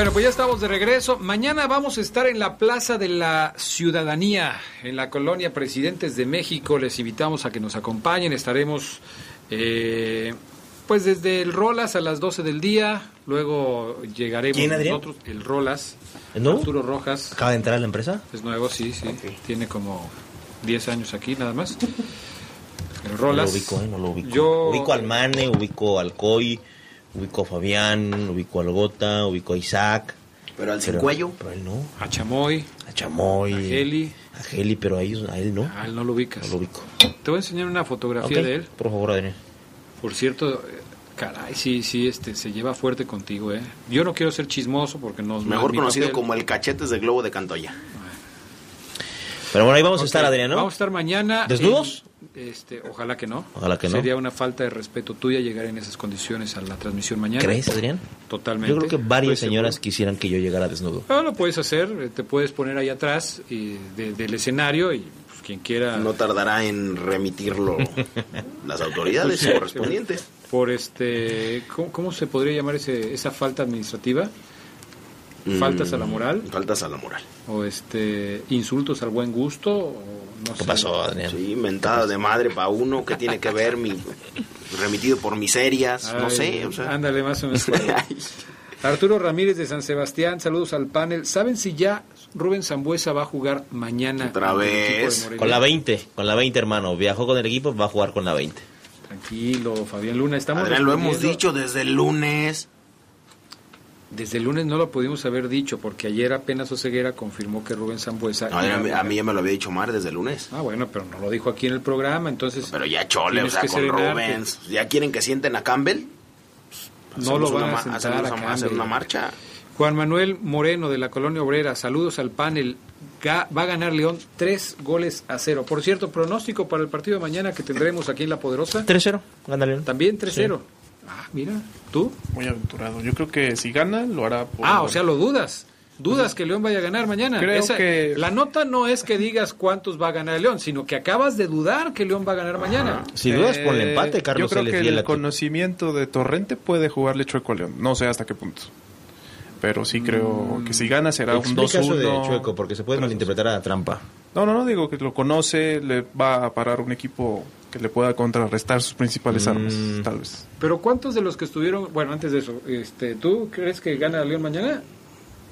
Bueno, pues ya estamos de regreso. Mañana vamos a estar en la Plaza de la Ciudadanía, en la colonia Presidentes de México. Les invitamos a que nos acompañen. Estaremos, eh, pues, desde el Rolas a las 12 del día. Luego llegaremos ¿Quién, Adrián? nosotros, el Rolas. ¿Es nuevo? Arturo Rojas. ¿Acaba de entrar a la empresa? Es nuevo, sí, sí. Tiene como 10 años aquí, nada más. El Rolas. No lo ubico, ¿eh? No lo ubico. Yo- Ubico al Mane, ubico al Coy, ubico a Fabián, ubico al Gota, ubico a Isaac. Pero al sin cuello. Pero a él no. A Chamoy. A Chamoy. A Geli. A Geli, pero a, ellos, a él no. A él no lo ubicas. No lo ubico. Te voy a enseñar una fotografía de él. Por favor, Adrián. Por cierto, eh, caray, sí, sí, este, se lleva fuerte contigo, ¿eh? Yo no quiero ser chismoso porque no... Mejor conocido papel- como el cachetes de globo de Cantoya. Pero bueno, ahí vamos a estar, Adrián, ¿no? Vamos a estar mañana. ¿Desnudos? Este, ojalá que no. Ojalá que no. Sería una falta de respeto tuya llegar en esas condiciones a la transmisión mañana. ¿Crees, Adrián? Totalmente. Yo creo que varias Estoy señoras seguro. quisieran que yo llegara desnudo. Ah, lo puedes hacer, eh, te puedes poner ahí atrás y de- del escenario y pues, quien quiera... No tardará en remitirlo las autoridades Sí, correspondientes. Por este, ¿cómo, cómo se podría llamar ese, esa falta administrativa? ¿Faltas a la moral? Mm, Faltas a la moral. ¿O este, insultos al buen gusto? O no ¿Qué sé. pasó, Adrián? Sí, mentada de madre para uno, que tiene que ver mi remitido por miserias, no sé, o sea. Ándale, más o menos. Arturo Ramírez de San Sebastián, saludos al panel. ¿Saben si ya Rubén Zambuesa va a jugar mañana? Otra vez. Con la 20, con la 20, hermano. Viajó con el equipo, va a jugar con la 20. Tranquilo, Fabián Luna. Estamos Adrián, lo hemos dicho desde el lunes. Desde el lunes no lo pudimos haber dicho porque ayer apenas Oseguera confirmó que Rubén Zambuesa... No, a, mí, jugar. a mí ya me lo había dicho Mar desde el lunes. Ah, bueno, pero no lo dijo aquí en el programa, entonces... Pero ya chole, o sea, que con serenarte. Rubens. ¿Ya quieren que sienten a Campbell? No lo van una a sentar a hacer una marcha. Juan Manuel Moreno de la Colonia Obrera, saludos al panel. Ga- Va a ganar León tres goles a cero. Por cierto, pronóstico para el partido de mañana que tendremos aquí en La Poderosa. 3-0, gana León. También 3-0. Ah, mira, ¿tú? Muy aventurado. Yo creo que si gana, lo hará por Ah, o sea, lo dudas. Dudas que León vaya a ganar mañana. Creo que- La nota no es que digas cuántos va a ganar el León, sino que acabas de dudar que León va a ganar mañana. Si dudas, Eh, ponle empate, Carlos. Yo creo que el conocimiento de Torrente puede jugarle chueco a León. No sé hasta qué punto. Pero sí creo que si gana será un Explica eso de 2-1. Chueco, porque se puede malinterpretar a trampa. No, no, no, digo que lo conoce, le va a parar un equipo que le pueda contrarrestar sus principales armas, Mm. tal vez. Pero ¿cuántos de los que estuvieron, bueno, antes de eso, este, ¿tú crees que gana León mañana?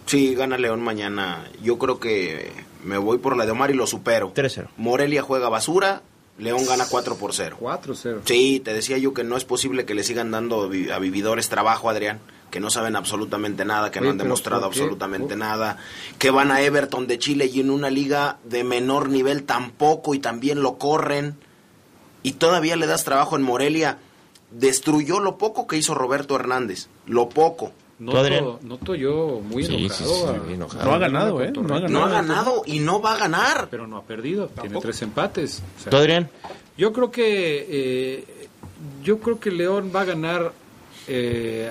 Sí, gana León mañana. Yo creo que me voy por la de Omar y lo supero. 3-0. Morelia juega basura, León gana 4 por 0. 4-0. Sí, te decía yo que no es posible que le sigan dando a vividores trabajo, Adrián, que no saben absolutamente nada, que Oye, no han demostrado absolutamente nada, que van a Everton de Chile y en una liga de menor nivel tampoco y también lo corren y todavía le das trabajo en Morelia. Destruyó lo poco que hizo Roberto Hernández, lo poco. Noto, noto yo muy Sí, enojado. sí, sí, a- muy enojado. No ha ganado, ¿eh? No ha ganado. No ha ganado y no va a ganar. Pero no ha perdido, tiene tres empates. O sea, ¿Tú, Adrián? Yo creo que eh, yo creo que León va a ganar. Eh,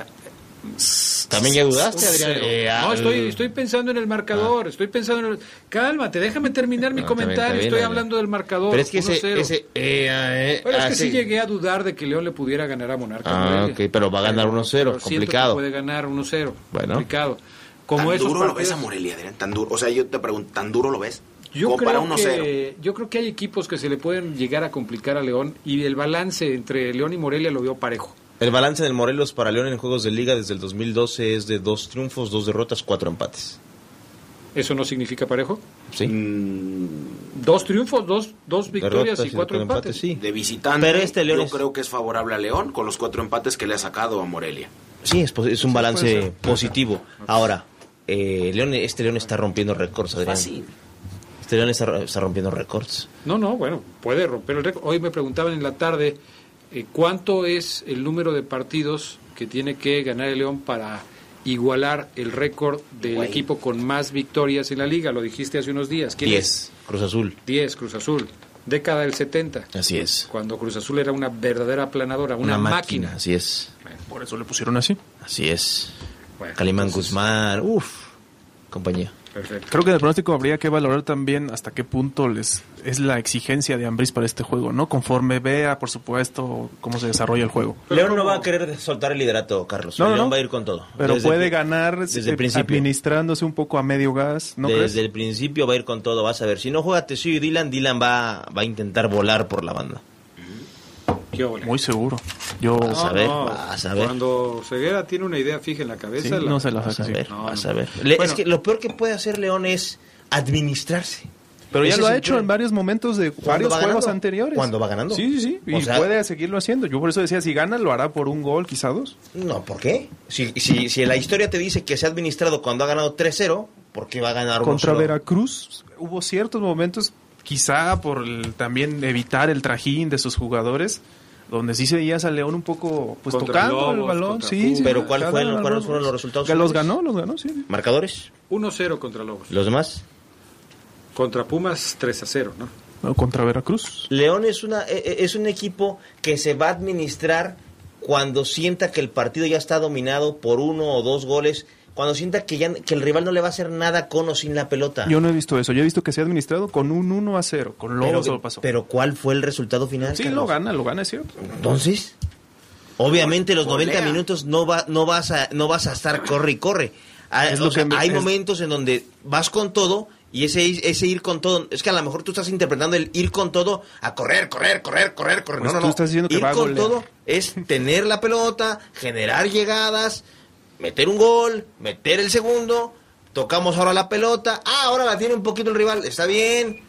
¿También ya dudaste, Adrián? cero. Eh, no, estoy, estoy pensando en el marcador. Estoy pensando en el. Cálmate, déjame terminar mi No, comentario. bien, estoy hablando del marcador. Pero es que ese... 1-0. ese eh, eh, Bueno, es que sí llegué a dudar de que León le pudiera ganar a Monarca. Ah, ok, pero va a ganar 1-0, pero siento que complicado. puede ganar 1-0. Bueno. Complicado. Como ¿Tan duro lo ves a Morelia, Adrián? ¿Tan duro? O sea, yo te pregunto, ¿tan duro lo ves? Yo Como para creo, 1-0. que, yo creo que hay equipos que se le pueden llegar a complicar a León y el balance entre León y Morelia lo veo parejo. El balance del Morelos para León en juegos de liga desde el 2012 es de dos triunfos, dos derrotas, cuatro empates. ¿Eso no significa parejo? Sí. Dos triunfos, dos, dos victorias Derrotas y cuatro empates. sí. De visitante, Pero este León yo es- creo que es favorable a León con los cuatro empates que le ha sacado a Morelia. Sí, es, es un balance positivo. Ahora, eh, León, este León está rompiendo récords, Adrián. Fácil. Este León está, está rompiendo récords. No, no, bueno, puede romper el récord. Hoy me preguntaban en la tarde cuánto es el número de partidos que tiene que ganar el León para igualar el récord del equipo con más victorias en la liga. Lo dijiste hace unos días. ¿Quién es? 10, Cruz Azul. 10, Cruz Azul. Década del 70. Así es. Cuando Cruz Azul era una verdadera aplanadora, una, máquina. Así es. Por eso le pusieron así. Así es. Bueno, Calimán entonces- Guzmán, uff, compañía. Perfecto. Creo que en el pronóstico habría que valorar también hasta qué punto les es la exigencia de Ambris para este juego, ¿no? Conforme vea, por supuesto, cómo se desarrolla el juego. León no va a querer soltar el liderato, Carlos. No, León no. va a ir con todo. Pero Desde puede el- ganar desde eh, el principio. administrándose un poco a medio gas, ¿no desde crees? el principio va a ir con todo, vas a ver. Si no juega Tesio y Dylan, Dylan va, va a intentar volar por la banda. ¿Qué ole? Muy seguro. Yo Vas a ver, vas a ver. Cuando Ceguera tiene una idea fija en la cabeza, Sí, la- no se la Vas a ver, No, vas no. a ver. Le- Bueno. es que lo peor que puede hacer León es administrarse. Pero ya lo ha hecho en varios momentos de ¿Cuándo varios va juegos ganando? anteriores. ¿Cuándo va ganando? Sí, sí, sí. Y O sea- puede seguirlo haciendo. Yo por eso decía, si gana, lo hará por un gol, quizá dos. No, ¿por qué? Si, si, si la historia te dice que se ha administrado cuando ha ganado 3-0, ¿por qué va a ganar Contra 1-0? Veracruz hubo ciertos momentos, quizá por el- también evitar el trajín de sus jugadores, donde sí se veías a León un poco pues Contra tocando el balón. Sí, Pero ¿cuál fue el- cuáles fueron los resultados Que los ganó, los ganó, sí. ¿Marcadores? 1-0 contra Lobos. ¿Los demás? Contra Pumas 3-0, ¿no? No, contra Veracruz. León es, una, e- e- es un equipo que se va a administrar cuando sienta que el partido ya está dominado por uno o dos goles, cuando sienta que, ya, que el rival no le va a hacer nada con o sin la pelota. Yo no he visto eso. Yo he visto que se ha administrado con un 1 a 0. Con Lobos pero, lo pasó. pero ¿cuál fue el resultado final? sí, Carlos? lo gana, lo gana, es cierto. Entonces, obviamente los Golea. 90 minutos no va, no vas a, no vas a estar corre y corre. Hay, Es o lo sea, que me- hay es- momentos en donde vas con todo y ese, ese ir con todo, es que a lo mejor tú estás interpretando el ir con todo a correr, correr, correr, correr, correr. Pues no, no, tú no. estás diciendo que ir va a con todo es tener la pelota, generar llegadas, meter un gol, meter el segundo, tocamos ahora la pelota, ah, ahora la tiene un poquito el rival, está bien.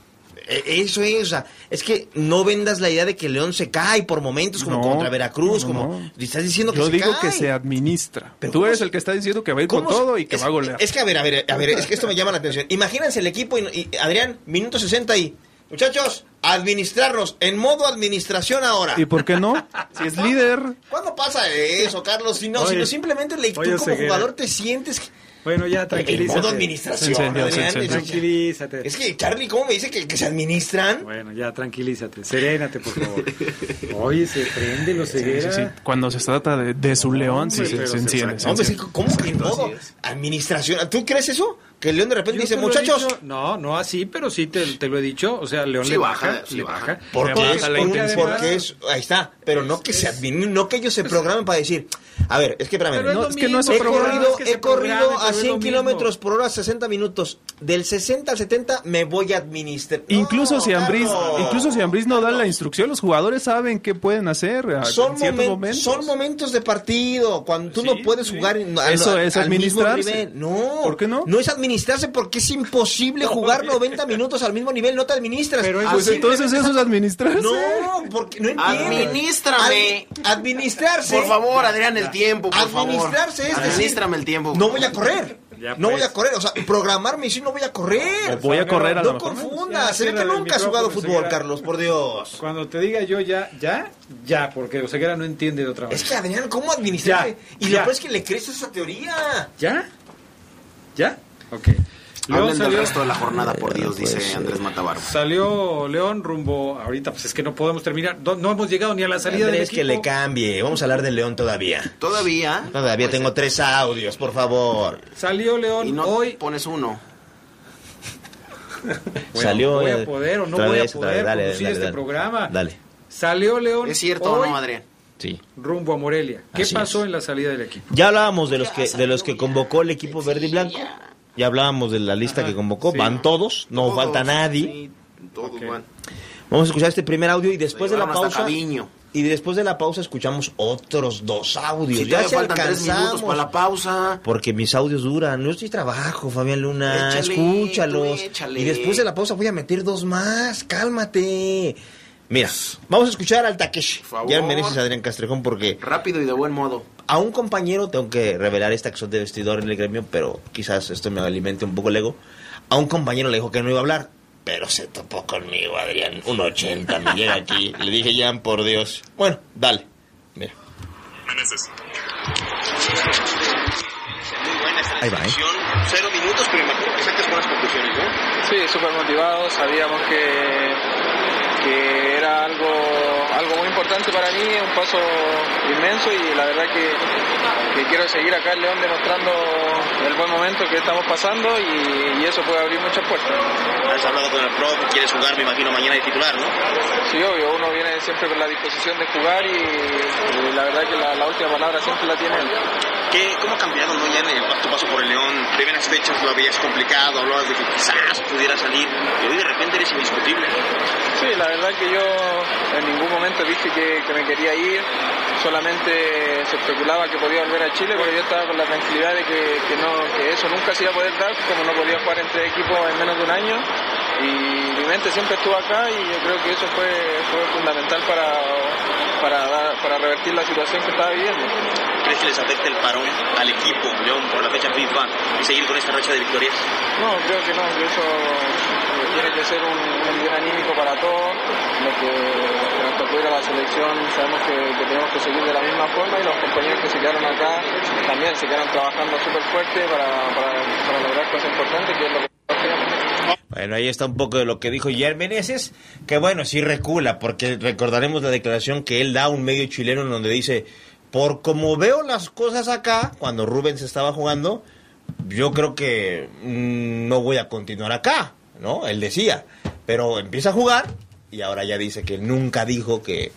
E- Eso es, o sea, es que no vendas la idea de que León se cae por momentos como No, contra Veracruz, no, como no. estás diciendo que Yo se digo cae. que se administra. Pero Tú ¿cómo eres el que está diciendo que va a ir con ¿Cómo se- todo y que es, va a golear. Es que a ver, a ver, a ver, es que esto me llama la atención. Imagínense el equipo y, y, Adrián, minuto 60 y muchachos, administrarnos en modo administración ahora. ¿Y por qué no? Si es líder. ¿Cuándo pasa eso, Carlos? Si no, Oye, si no simplemente le, tú oye, como Ceguera. jugador te sientes que- Bueno, ya tranquilízate. En modo administración, Se encendió, se Adrián, encendió. es- Tranquilízate. Es que Charlie, ¿cómo me dice que, que se administran? Bueno, ya tranquilízate. Serénate, por favor. Oye, se prende los Sí, ceguera. sí, sí. Cuando se trata de, de su león, sí se, se se enciende. Hombre. ¿cómo que en modo administración? ¿Tú crees eso? Que León de repente Yo dice, muchachos, dicho- no, no así, pero sí te, te lo he dicho. O sea, León Sí le baja, baja, sí le baja. baja. porque Le es, baja porque- es, ahí está, pero no que se admin- no que ellos se programen para decir, a ver, es que espérame, Pero es no, es que no he corrido, es que se he corrido a pero es lo 100 mismo. kilómetros por hora, 60 minutos. Del 60 al 70 me voy a administrar. Incluso No, si Ambriz, Carlos. incluso si Ambriz no da la instrucción, los jugadores saben qué pueden hacer son, en momen- momentos. son momentos de partido, cuando tú Sí, no puedes sí. jugar al- Eso es al mismo administrarse. nivel. No, ¿Por qué no? No es administrarse porque es imposible jugar 90 minutos al mismo nivel, no te administras. Pero eso- Pues entonces eso es administrarse. No, porque no entiendes. Administrame. Ad- administrarse. Por favor, Adrián, el tiempo, por favor. Administrarse es decir, Administrame el tiempo. No voy a correr. Ya, no pues. voy a correr, o sea, programarme y si no voy a correr. Voy a correr a lo No mejor. confundas, Ya, se ve que nunca has jugado fútbol, Ceguera. Carlos, por Dios. Cuando te diga yo ya, ya, ya, porque Oseguera no entiende de otra Es manera. que Adrián, ¿cómo administrarse? Ya, y ya. lo peor es que le crees a esa teoría. ¿Ya? ¿Ya? Ok. León Hablen del salió, resto de la jornada, por Dios, dice Andrés Matabarba. salió León rumbo. Ahorita, pues es que no podemos terminar. No, no hemos llegado ni a la salida del equipo. que le cambie. Vamos a hablar del León todavía. Todavía. Todavía tengo tres audios, por favor. Salió León Y no hoy. pones uno. Bueno, Salió. ¿Voy a poder o no voy a vez, poder dale, conducir dale, este dale. programa? Dale. Salió León. ¿Es cierto o no, Adrián? Sí. Rumbo a Morelia. ¿Qué Así pasó es. en la salida del equipo? Ya hablábamos de los que de los que convocó el equipo verde y blanco. Ya hablábamos de la lista que convocó. sí. Van todos, no Todos, falta nadie. sí, todos Ok. van. Vamos a escuchar este primer audio y después de la pausa. Y después de la pausa escuchamos otros dos audios. Si ya se faltan tres minutos alcanzamos. para la pausa. Porque mis audios duran. No estoy trabajo, Fabián Luna. Échale, Escúchalos. tú. Y después de la pausa voy a meter dos más. Cálmate. Mira, vamos a escuchar al Takeshi. Ya mereces Adrián Castrejón porque Rápido y de buen modo. a un compañero, tengo que revelar esta acción de vestidor en el gremio, pero quizás esto me alimente un poco el ego. A un compañero le dijo que no iba a hablar, pero se topó conmigo, Adrián. Un 80 me llega aquí. Le dije, Jan, por Dios. Bueno, dale. Mira. Ahí va, ¿eh? Cero minutos, pero imagino que sacas buenas conclusiones, ¿no? Sí, súper motivados, sabíamos que, que era algo, algo muy importante para mí, un paso inmenso y la verdad que, que quiero seguir acá en León demostrando el buen momento que estamos pasando y, y eso puede abrir muchas puertas. Has hablado con el pro, quieres jugar, me imagino, mañana de titular, ¿no? Sí, obvio, uno viene siempre con la disposición de jugar y, y la verdad que la, la última palabra siempre la tiene él. ¿Qué, ¿Cómo ha cambiado ¿no? ya en tu paso por el León? Primeras fechas lo habías complicado, hablabas de que quizás pudiera salir y hoy de repente eres indiscutible. Sí, la verdad que yo en ningún momento dije que, que me quería ir, solamente se especulaba que podía volver a Chile, pero yo estaba con la tranquilidad de que, que no, que eso nunca se iba a poder dar, como no podía jugar entre equipos en menos de un año. Y mi mente siempre estuvo acá y yo creo que eso fue, fue fundamental para, para, para revertir la situación que estaba viviendo. ¿Crees que les afecte el parón al equipo, León, por la fecha FIFA y seguir con esta racha de victorias? No, creo que no, que eso eh, tiene que ser un, un bien anímico para todos. Lo que, nos tocó ir a la selección, sabemos que, que tenemos que seguir de la misma forma y los compañeros que se quedaron acá también se quedaron trabajando súper fuerte para, para, para lograr cosas importantes, que es lo que. Bueno, ahí está un poco de lo que dijo Jair Meneses, que bueno, sí recula, porque recordaremos la declaración que él da a un medio chileno en donde dice, por como veo las cosas acá, cuando Rubens estaba jugando, yo creo que mm, no voy a continuar acá, ¿no? Él decía, pero empieza a jugar y ahora ya dice que nunca dijo que,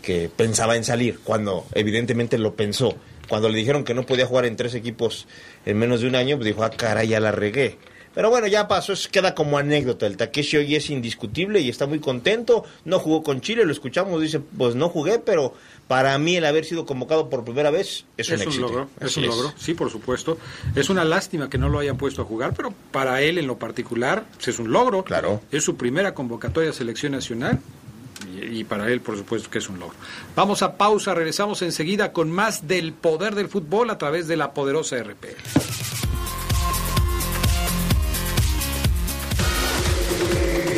que pensaba en salir, cuando evidentemente lo pensó. Cuando le dijeron que no podía jugar en tres equipos en menos de un año, pues dijo, ah, caray, ya la regué. Pero bueno, ya pasó, eso queda como anécdota. El Takeshi hoy es indiscutible y está muy contento. No jugó con Chile, lo escuchamos, dice, pues no jugué, pero para mí el haber sido convocado por primera vez es, un éxito. logro, es un logro, sí, por supuesto. Es una lástima que no lo hayan puesto a jugar, pero para él en lo particular pues, es un logro. Claro. Es su primera convocatoria a selección nacional y, y para él, por supuesto, que es un logro. Vamos a pausa, regresamos enseguida con más del poder del fútbol a través de la poderosa RPL.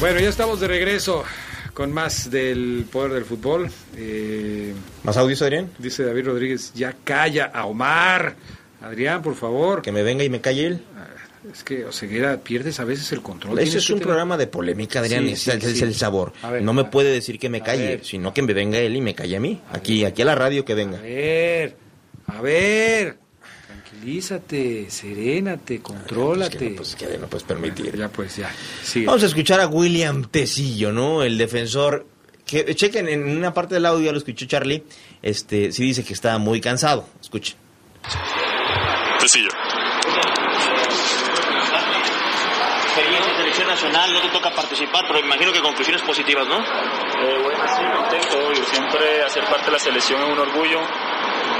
Bueno, ya estamos de regreso con más del poder del fútbol. Eh, ¿Más audios, Adrián? Dice David Rodríguez, ya calla a Omar. Adrián, por favor. Que me venga y me calle él. Es que, Oseguera, pierdes a veces el control. Eso es un programa de polémica, Adrián, Sí, ese sí, es sí. el sabor. Ver, no me puede decir que me calle, ver. sino que me venga él y me calle a mí. Aquí, aquí a la radio que venga. A ver, a ver. Tranquilízate, serénate, contrólate. Pues que no puedes permitir. Ya, pues, ya. Sigue. Vamos a escuchar a William Tecillo, ¿no? El defensor. Que chequen en una parte del audio, ya lo escuchó Charlie. Este, sí dice que está muy cansado. Escuchen. Tecillo. experiencia en selección nacional, no te toca participar, pero imagino que conclusiones positivas, ¿no? Eh, bueno, sí, contento, obvio. Siempre hacer parte de la selección es un orgullo.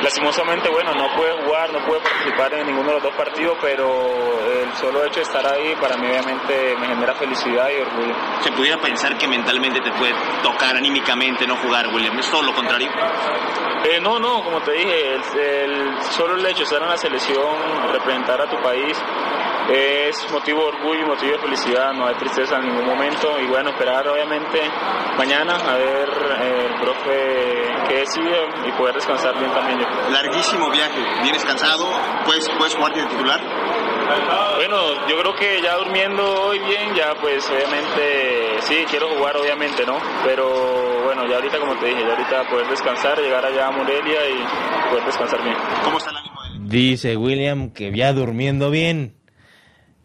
Lastimosamente, bueno, no pude jugar, no pude participar en ninguno de los dos partidos, pero el solo hecho de estar ahí para mí obviamente me genera felicidad y orgullo. Se pudiera pensar que mentalmente te puede tocar anímicamente no jugar, William. Es todo lo contrario. Eh, no, no, como te dije, el, el- solo el hecho de estar en la selección, representar a tu país, es motivo de orgullo y motivo de felicidad, no hay tristeza en ningún momento. Y bueno, esperar obviamente mañana a ver eh, el profe qué decide y poder descansar bien también yo. Larguísimo viaje, vienes cansado, puedes, puedes jugar de titular. Bueno, yo creo que ya durmiendo hoy bien, ya pues obviamente sí, quiero jugar obviamente, ¿no? Pero bueno, ya ahorita como te dije, ya ahorita poder descansar, llegar allá a Morelia y poder descansar bien. ¿Cómo está el ánimo? Dice William que ya durmiendo bien.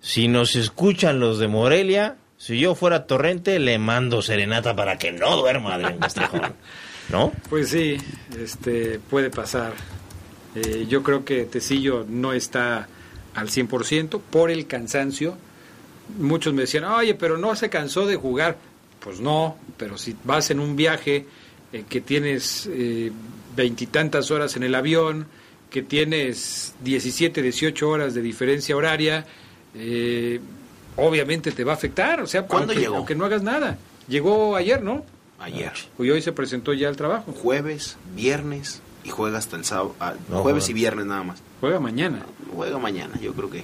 Si nos escuchan los de Morelia, si yo fuera Torrente, le mando serenata para que no duerma Adrián Castrejón. ¿No? Pues sí, este puede pasar. Eh, yo creo que Tecillo no está al 100% por el cansancio. Muchos me decían, oye, pero no se cansó de jugar. Pues no, pero si vas en un viaje eh, que tienes eh, veintitantas horas en el avión, que tienes 17, 18 horas de diferencia horaria, eh, obviamente te va a afectar. O sea, ¿Cuándo aunque, llegó? aunque no hagas nada. Llegó ayer, ¿no? Ayer. Y hoy se presentó ya al trabajo. Jueves, viernes y juega hasta el sábado. ah, No, jueves y viernes nada más. Juega mañana. Juega mañana, yo creo que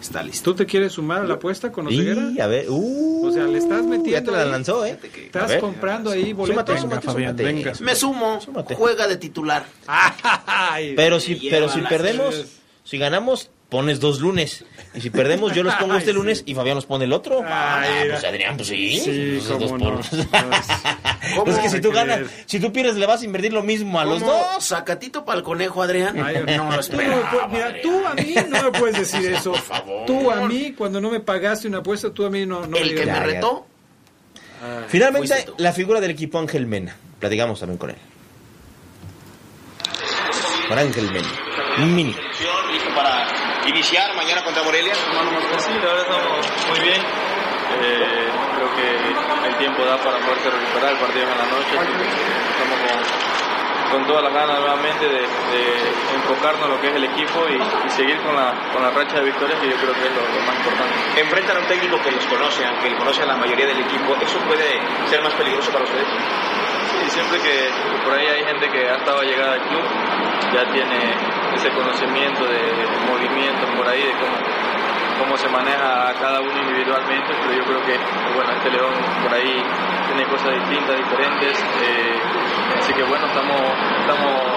está listo. ¿Tú te quieres sumar a la apuesta con Oseguera? Y a ver, uh, o sea, le estás metiendo. ya te la lanzó, ¿eh? Estás ver. comprando ahí boletos. Súmate, súmate, súmate. Me sumo, juega de titular. Pero si, pero si perdemos, si ganamos, pones dos lunes. Y si perdemos, yo los pongo este lunes y Fabián los pone el otro. Ah, pues Adrián, pues sí. Sí, Entonces, dos cómo no. por- Pues es que si tú creer? ganas, si tú pierdes, le vas a invertir lo mismo a los dos. Sacatito para el conejo, Adrián. Ay, no no puedes- mira, tú a mí no me puedes decir eso. Tú a mí, cuando no me pagaste una apuesta, tú a mí no. no El que me retó, Finalmente, la figura del equipo Ángel Mena. Platicamos también con él. Con Ángel Mena. Un mini. ¿Listo para iniciar mañana contra Morelia? Sí, la verdad estamos muy bien. Eh, creo que el tiempo da para poderse recuperar el partido en la noche. Estamos con, con todas las ganas nuevamente de, de enfocarnos en lo que es el equipo y, y seguir con la, con la racha de victorias que yo creo que es lo, lo más importante. Enfrentan a un técnico que los conoce, aunque conoce a la mayoría del equipo. ¿Eso puede ser más peligroso para ustedes? Sí, siempre que por ahí hay gente que ha estado llegada al club, ya tiene ese conocimiento de movimientos por ahí, de cómo, cómo se maneja cada uno individualmente, pero yo creo que, bueno, este León por ahí tiene cosas distintas, diferentes, eh, así que bueno, estamos, estamos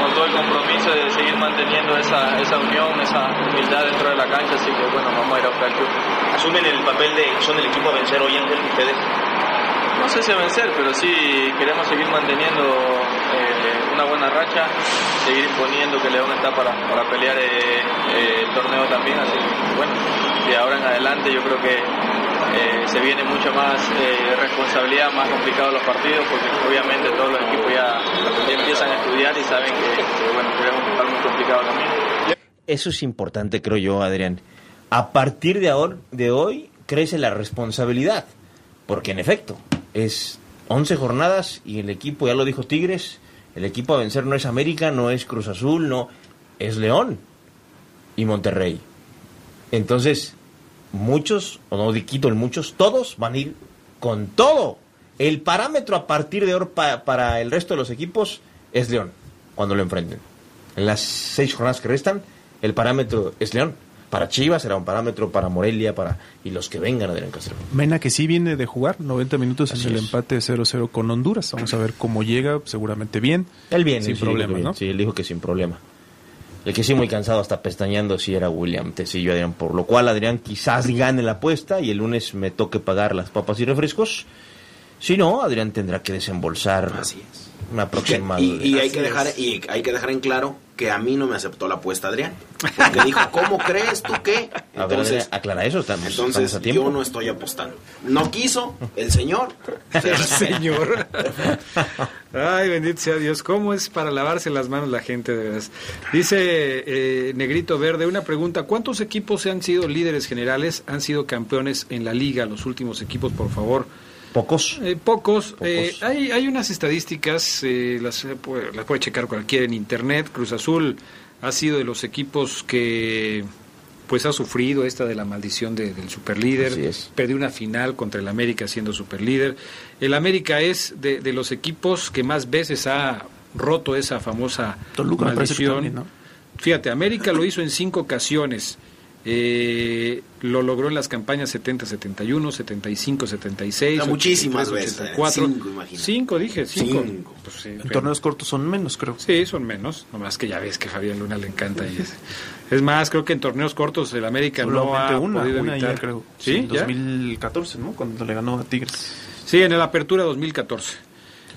con todo el compromiso de seguir manteniendo esa, esa unión, esa humildad dentro de la cancha, así que bueno, vamos a ir a buscar el. ¿Asumen el papel de son el equipo a vencer hoy, Ángel, ustedes? No sé si a vencer, pero sí queremos seguir manteniendo eh, una buena racha, seguir imponiendo que León está para, para pelear eh, eh, el torneo también, así que bueno, de ahora en adelante yo creo que eh, se viene mucha más eh, responsabilidad, más complicados los partidos, porque obviamente todos los equipos ya, ya empiezan a estudiar y saben que, que, bueno, queremos estar muy complicado también. Eso es importante, creo yo, Adrián. A partir de, ahora, de hoy crece la responsabilidad, porque en efecto, es 11 jornadas y el equipo, ya lo dijo Tigres, el equipo a vencer no es América, no es Cruz Azul, no, es León y Monterrey. Entonces, muchos, o no quito el muchos, todos van a ir con todo. El parámetro a partir de ahora pa, para el resto de los equipos es León, cuando lo enfrenten. En las seis jornadas que restan, el parámetro es León. Para Chivas será un parámetro, para Morelia, para y los que vengan, Adrián Castro. Mena que sí viene de jugar 90 minutos Así en el es. empate 0-0 con Honduras. Vamos a ver cómo llega, seguramente bien. Él viene, sin sí, problema, bien. ¿no? Sí, él dijo que sin problema. El que sí muy cansado, hasta pestañeando, sí era William Tecillo, Adrián. Por lo cual, Adrián quizás gane la apuesta y el lunes me toque pagar las papas y refrescos. Si no, Adrián tendrá que desembolsar una aproximada. Y, y hay que dejar es. y hay que dejar en claro que a mí no me aceptó la apuesta Adrián. Porque dijo, ¿cómo crees tú que? A ver, Adrián, aclara eso, estamos, entonces estamos a tiempo. yo no estoy apostando. No quiso el señor. El señor. Ay, bendito sea Dios. ¿Cómo es para lavarse las manos la gente de veras? Dice eh, Negrito Verde, una pregunta. ¿Cuántos equipos han sido líderes generales, han sido campeones en la liga? Los últimos equipos, por favor. Pocos. Eh, pocos. Eh, hay, hay unas estadísticas, eh, las, eh, puede, las puede checar cualquiera en internet. Cruz Azul ha sido de los equipos que pues ha sufrido esta de la maldición de- del superlíder. Perdió una final contra el América siendo superlíder. El América es de, de los equipos que más veces ha roto esa famosa Toluca maldición. también, ¿no? Fíjate, América lo hizo en cinco ocasiones. Eh, lo logró en las campañas 70-71, 75-76. No, muchísimas 83, veces, 84. cinco, imagínate. Cinco, dije, cinco. Cinco. Pues sí, En pero- torneos cortos son menos, creo. Sí, son menos. Nomás que ya ves que Javier Luna le encanta. Y es, es más, creo que en torneos cortos el América no ha una, podido una evitar. ya creo. ¿Sí? en ¿Ya? 2014, ¿no? Cuando le ganó a Tigres. Sí, en el Apertura 2014.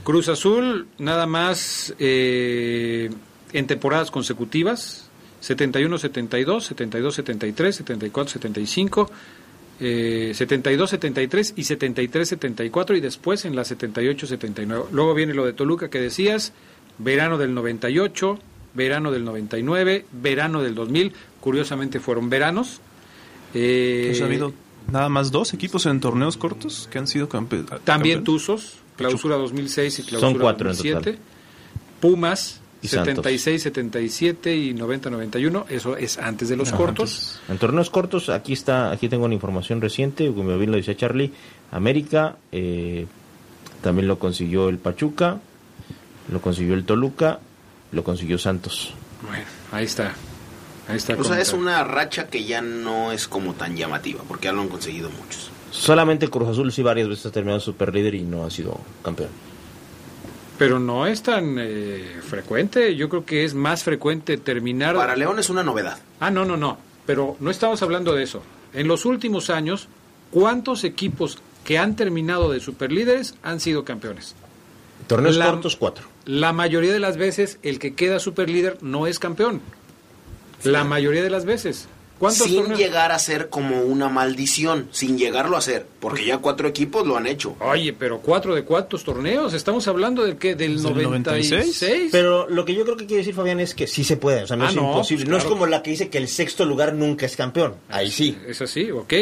Cruz Azul, nada más eh, en temporadas consecutivas, 71-72, 72-73, 74-75, eh, 72-73 y 73-74 y después en la 78-79. Luego viene lo de Toluca que decías, verano del 98, verano del 99, verano del 2000, curiosamente fueron veranos. Eh, Pues ha habido nada más dos equipos en torneos cortos que han sido campe- También campeones. Tuzos, clausura 2006 y clausura Son cuatro en 2007. total. Pumas, Y Santos. 76, 77 y 90, 91. Eso es antes de los No, cortos. En torneos cortos, aquí está, aquí tengo una información reciente, como bien lo decía Charlie, América, eh, también lo consiguió el Pachuca, lo consiguió el Toluca, lo consiguió Santos. Bueno, ahí está. Ahí está. O sea, es una racha que ya no es como tan llamativa, porque ya lo han conseguido muchos. Solamente Cruz Azul sí varias veces ha terminado super líder y no ha sido campeón. Pero no es tan eh, frecuente. Yo creo que es más frecuente terminar. Para León es una novedad. Ah, no, no, no. Pero no estamos hablando de eso. En los últimos años, ¿cuántos equipos que han terminado de superlíderes han sido campeones? Torneos La- cortos, cuatro. La mayoría de las veces, el que queda superlíder no es campeón. La mayoría de las veces. ¿Cuántos Sin torneos? llegar a ser como una maldición, sin llegarlo a ser, porque ya cuatro equipos lo han hecho. Oye, pero cuatro de cuántos torneos? Estamos hablando del que del ¿Del 96. Pero lo que yo creo que quiere decir Fabián es que sí se puede, o sea, no Ah, es no, imposible. pues No es como la que dice que el sexto lugar nunca es campeón. Ahí sí. Es así, ok.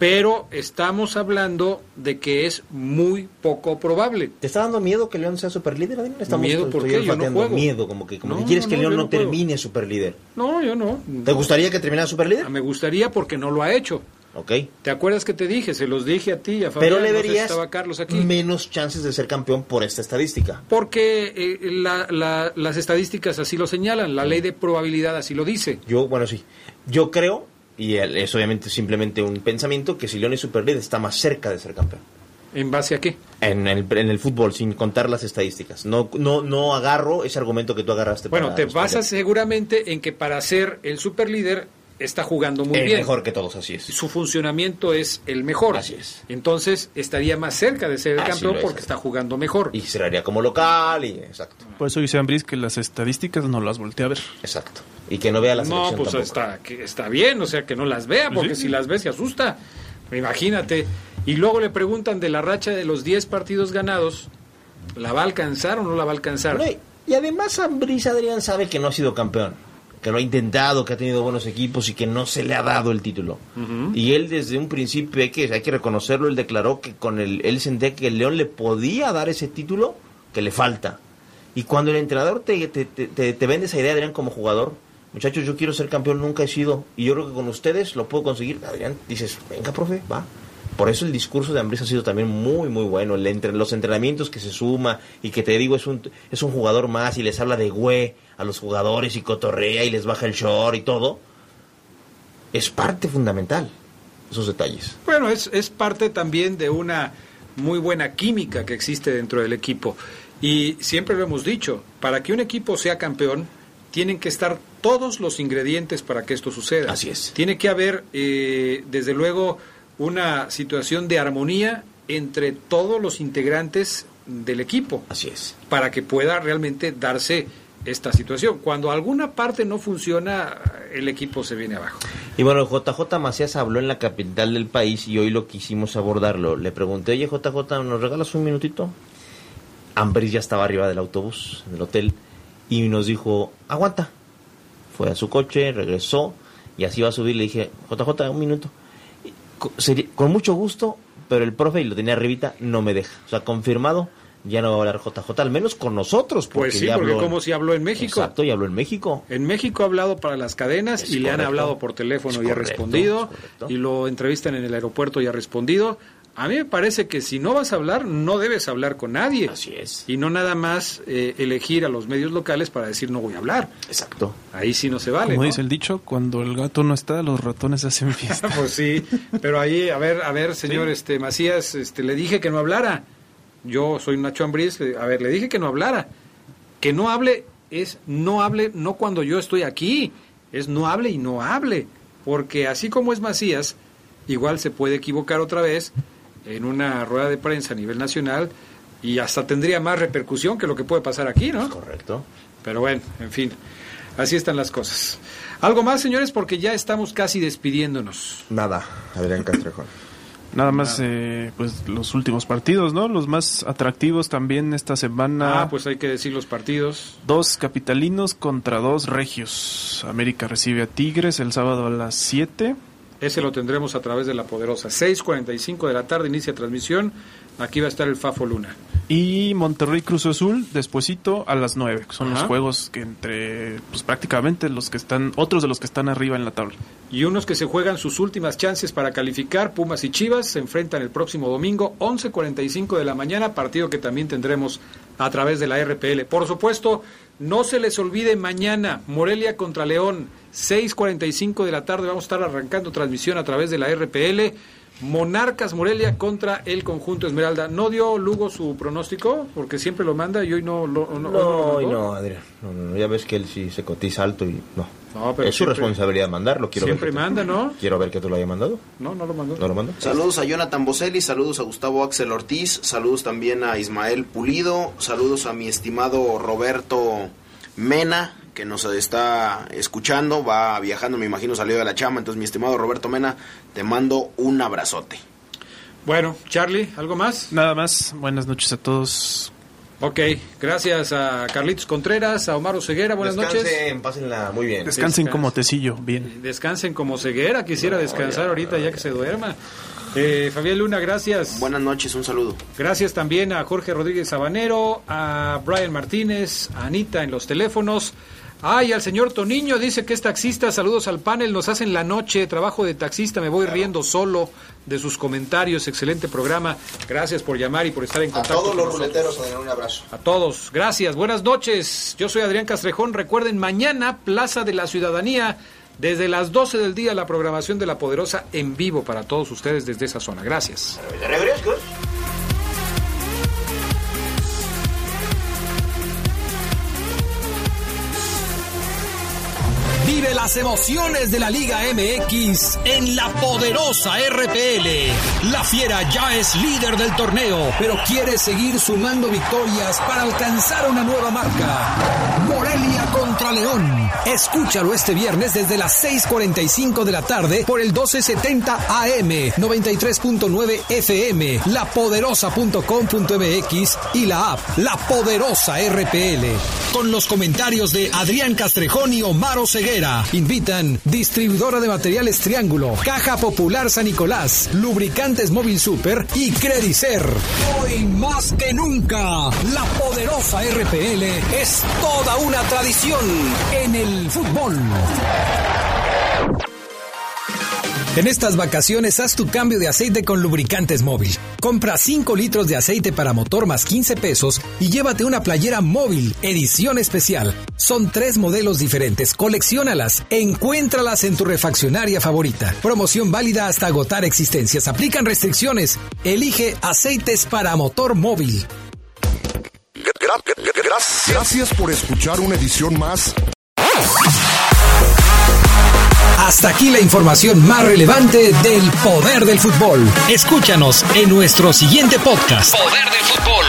Pero estamos hablando de que es muy poco probable. ¿Te está dando miedo que León sea superlíder? Adrián? Estamos ¿Miedo por estoy qué? Yo no juego. miedo, como que, como No, que quieres no, que León no, no termine superlíder. No, yo no. ¿Te gustaría que terminara superlíder? Ah, Me gustaría porque no lo ha hecho. Ok. ¿Te acuerdas que te dije? Se los dije a ti y a Fabián. Pero le verías estaba Carlos aquí. menos chances de ser campeón por esta estadística. Porque eh, la- la- las estadísticas así lo señalan, la ley de probabilidad así lo dice. Yo, bueno, sí. Yo creo, Y es obviamente simplemente un pensamiento que si León es superlíder está más cerca de ser campeón. ¿En base a qué? En el, en el fútbol, sin contar las estadísticas. No, no, no agarro ese argumento que tú agarraste. Bueno, para te basas seguramente en que para ser el superlíder está jugando muy El bien. mejor que todos, así es. Su funcionamiento es el mejor. Así es. Entonces estaría más cerca de ser el Así campeón es, porque está jugando mejor. Y cerraría como local y exacto. Por eso dice Ambris que las estadísticas no las voltea a ver. Exacto. Y que no vea la No, pues tampoco. está, que está bien, o sea, que no las vea, porque Sí. si las ve se asusta. Imagínate. Y luego le preguntan de la racha de los 10 partidos ganados, ¿la va a alcanzar o no la va a alcanzar? No, y- además Ambriz Adrián sabe que no ha sido campeón, que lo ha intentado, que ha tenido buenos equipos y que no se le ha dado el título. Y él desde un principio hay que hay que reconocerlo, él declaró que con el él sentía que el León le podía dar ese título que le falta. Y cuando el entrenador te, te, te- te- te vende esa idea, Adrián, como jugador, muchachos, yo quiero ser campeón, nunca he sido, y yo creo que con ustedes lo puedo conseguir, Adrián, dices, venga, profe, va. Por eso el discurso de Ambriz ha sido también muy, muy bueno. Entre, los entrenamientos que se suma y que te digo es un, es un jugador más y les habla de güey a los jugadores y cotorrea y les baja el short y todo. Es parte fundamental, esos detalles. Bueno, es, es parte también de una muy buena química que existe dentro del equipo. Y siempre lo hemos dicho, para que un equipo sea campeón, tienen que estar todos los ingredientes para que esto suceda. Así es. Tiene que haber, eh, desde luego, una situación de armonía entre todos los integrantes del equipo. Así es. Para que pueda realmente darse esta situación. Cuando alguna parte no funciona, el equipo se viene abajo. Y bueno, JJ Macías habló en la capital del país y hoy lo quisimos abordarlo. Le pregunté, oye JJ, ¿nos regalas un minutito? Ambris ya estaba arriba del autobús, del hotel, y nos dijo, aguanta. Fue a su coche, regresó, y así va a subir. Le dije, JJ, un minuto. Con mucho gusto, pero el profe, y lo tenía arribita, no me deja. O sea, confirmado, ya no va a hablar JJ, al menos con nosotros. Porque Pues sí, ya porque habló en- como si habló en México. Exacto, y habló en México. En México ha hablado para las cadenas Es y le han hablado por teléfono Es y ha respondido. Y lo entrevistan en el aeropuerto y ha respondido. A mí me parece que si no vas a hablar, no debes hablar con nadie. Así es. Y no nada más eh, elegir a los medios locales para decir no voy a hablar. Exacto. Ahí sí no se vale. Como ¿no? dice el dicho, cuando el gato no está, los ratones hacen fiesta. pues sí, pero ahí, a ver, a ver, señor este Macías, este, le dije que no hablara. Yo soy Nacho Ambriz, le- a ver, le dije que no hablara. Que no hable es no hable, no cuando yo estoy aquí, es no hable y no hable. Porque así como es Macías, igual se puede equivocar otra vez en una rueda de prensa a nivel nacional y hasta tendría más repercusión que lo que puede pasar aquí, ¿no? Correcto. Pero bueno, en fin, así están las cosas. ¿Algo más, señores? Porque ya estamos casi despidiéndonos. Nada, Adrián Castrejón. Nada más, eh, pues los últimos partidos, ¿no? Los más atractivos también esta semana. Ah, pues hay que decir los partidos. Dos capitalinos contra dos regios. América recibe a Tigres el sábado a las 7. Ese lo tendremos a través de la poderosa. 6.45 de la tarde inicia transmisión. Aquí va a estar el Fafo Luna. Y Monterrey Cruz Azul, despuesito a las 9. Son Ajá. los juegos que entre, pues prácticamente los que están, otros de los que están arriba en la tabla. Y unos que se juegan sus últimas chances para calificar, Pumas y Chivas, se enfrentan el próximo domingo, 11.45 de la mañana, partido que también tendremos a través de la RPL. Por supuesto, no se les olvide mañana, Morelia contra León, 6.45 de la tarde, vamos a estar arrancando transmisión a través de la RPL. Monarcas Morelia contra el conjunto Esmeralda. ¿No dio Lugo su pronóstico? Porque siempre lo manda y hoy no lo no, no No, Adrián. No, ya ves que él sí se cotiza alto y no. No, pero es su responsabilidad mandarlo. Quiero ver Siempre que tú- manda, ¿no? Quiero ver que tú lo hayas mandado. No, no lo mandó. ¿No lo mandó? Saludos a Jonathan Boselli, saludos a Gustavo Axel Ortiz, saludos también a Ismael Pulido, saludos a mi estimado Roberto Mena, que nos está escuchando, va viajando, me imagino salió de la chama, entonces mi estimado Roberto Mena, te mando un abrazote. Bueno, Charlie, ¿algo más? Nada más, buenas noches a todos. Ok, gracias a Carlitos Contreras, a Omar Ceguera, buenas noches. Descansen, pásenla muy bien. Descansen Descansa. como tecillo, bien. Descansen como ceguera, quisiera descansar ahorita ya que se duerma. Eh, Fabián Luna, gracias. Buenas noches, un saludo. Gracias también a Jorge Rodríguez Sabanero, a Brian Martínez, a Anita en los teléfonos. Ay, al señor Toniño dice que es taxista. Saludos al panel. Nos hacen la noche. Trabajo de taxista. Me voy riendo solo de sus comentarios. Excelente programa. Gracias por llamar y por estar en A contacto. todos con los ruleteros, Adrián, un abrazo. A todos, gracias, buenas noches. Yo soy Adrián Castrejón. Recuerden, mañana, Plaza de la Ciudadanía, Desde las 12 del día la programación de La Poderosa en vivo para todos ustedes desde esa zona. Gracias. Las emociones de la Liga MX en la poderosa RPL. La Fiera ya es líder del torneo, pero quiere seguir sumando victorias para alcanzar una nueva marca. Morelia León. Escúchalo este viernes desde las 6:45 de la tarde por el 1270 AM, 93.9 FM, lapoderosa.com.mx y la app La Poderosa RPL. Con los comentarios de Adrián Castrejón y Omar Ceguera. Invitan Distribuidora de Materiales Triángulo, Caja Popular San Nicolás, Lubricantes Móvil Super y Credicer. Hoy más que nunca, la poderosa RPL es toda una tradición en el fútbol. En estas vacaciones haz tu cambio de aceite con lubricantes móvil. Compra 5 litros de aceite para motor más 15 pesos y llévate una playera móvil, edición especial. Son tres modelos diferentes, colecciónalas, encuéntralas en tu refaccionaria favorita. Promoción válida hasta agotar existencias. Aplican restricciones. Elige aceites para motor móvil. Gracias por escuchar una edición más hasta aquí la información más relevante del poder del fútbol. Escúchanos en nuestro siguiente podcast. Poder del fútbol.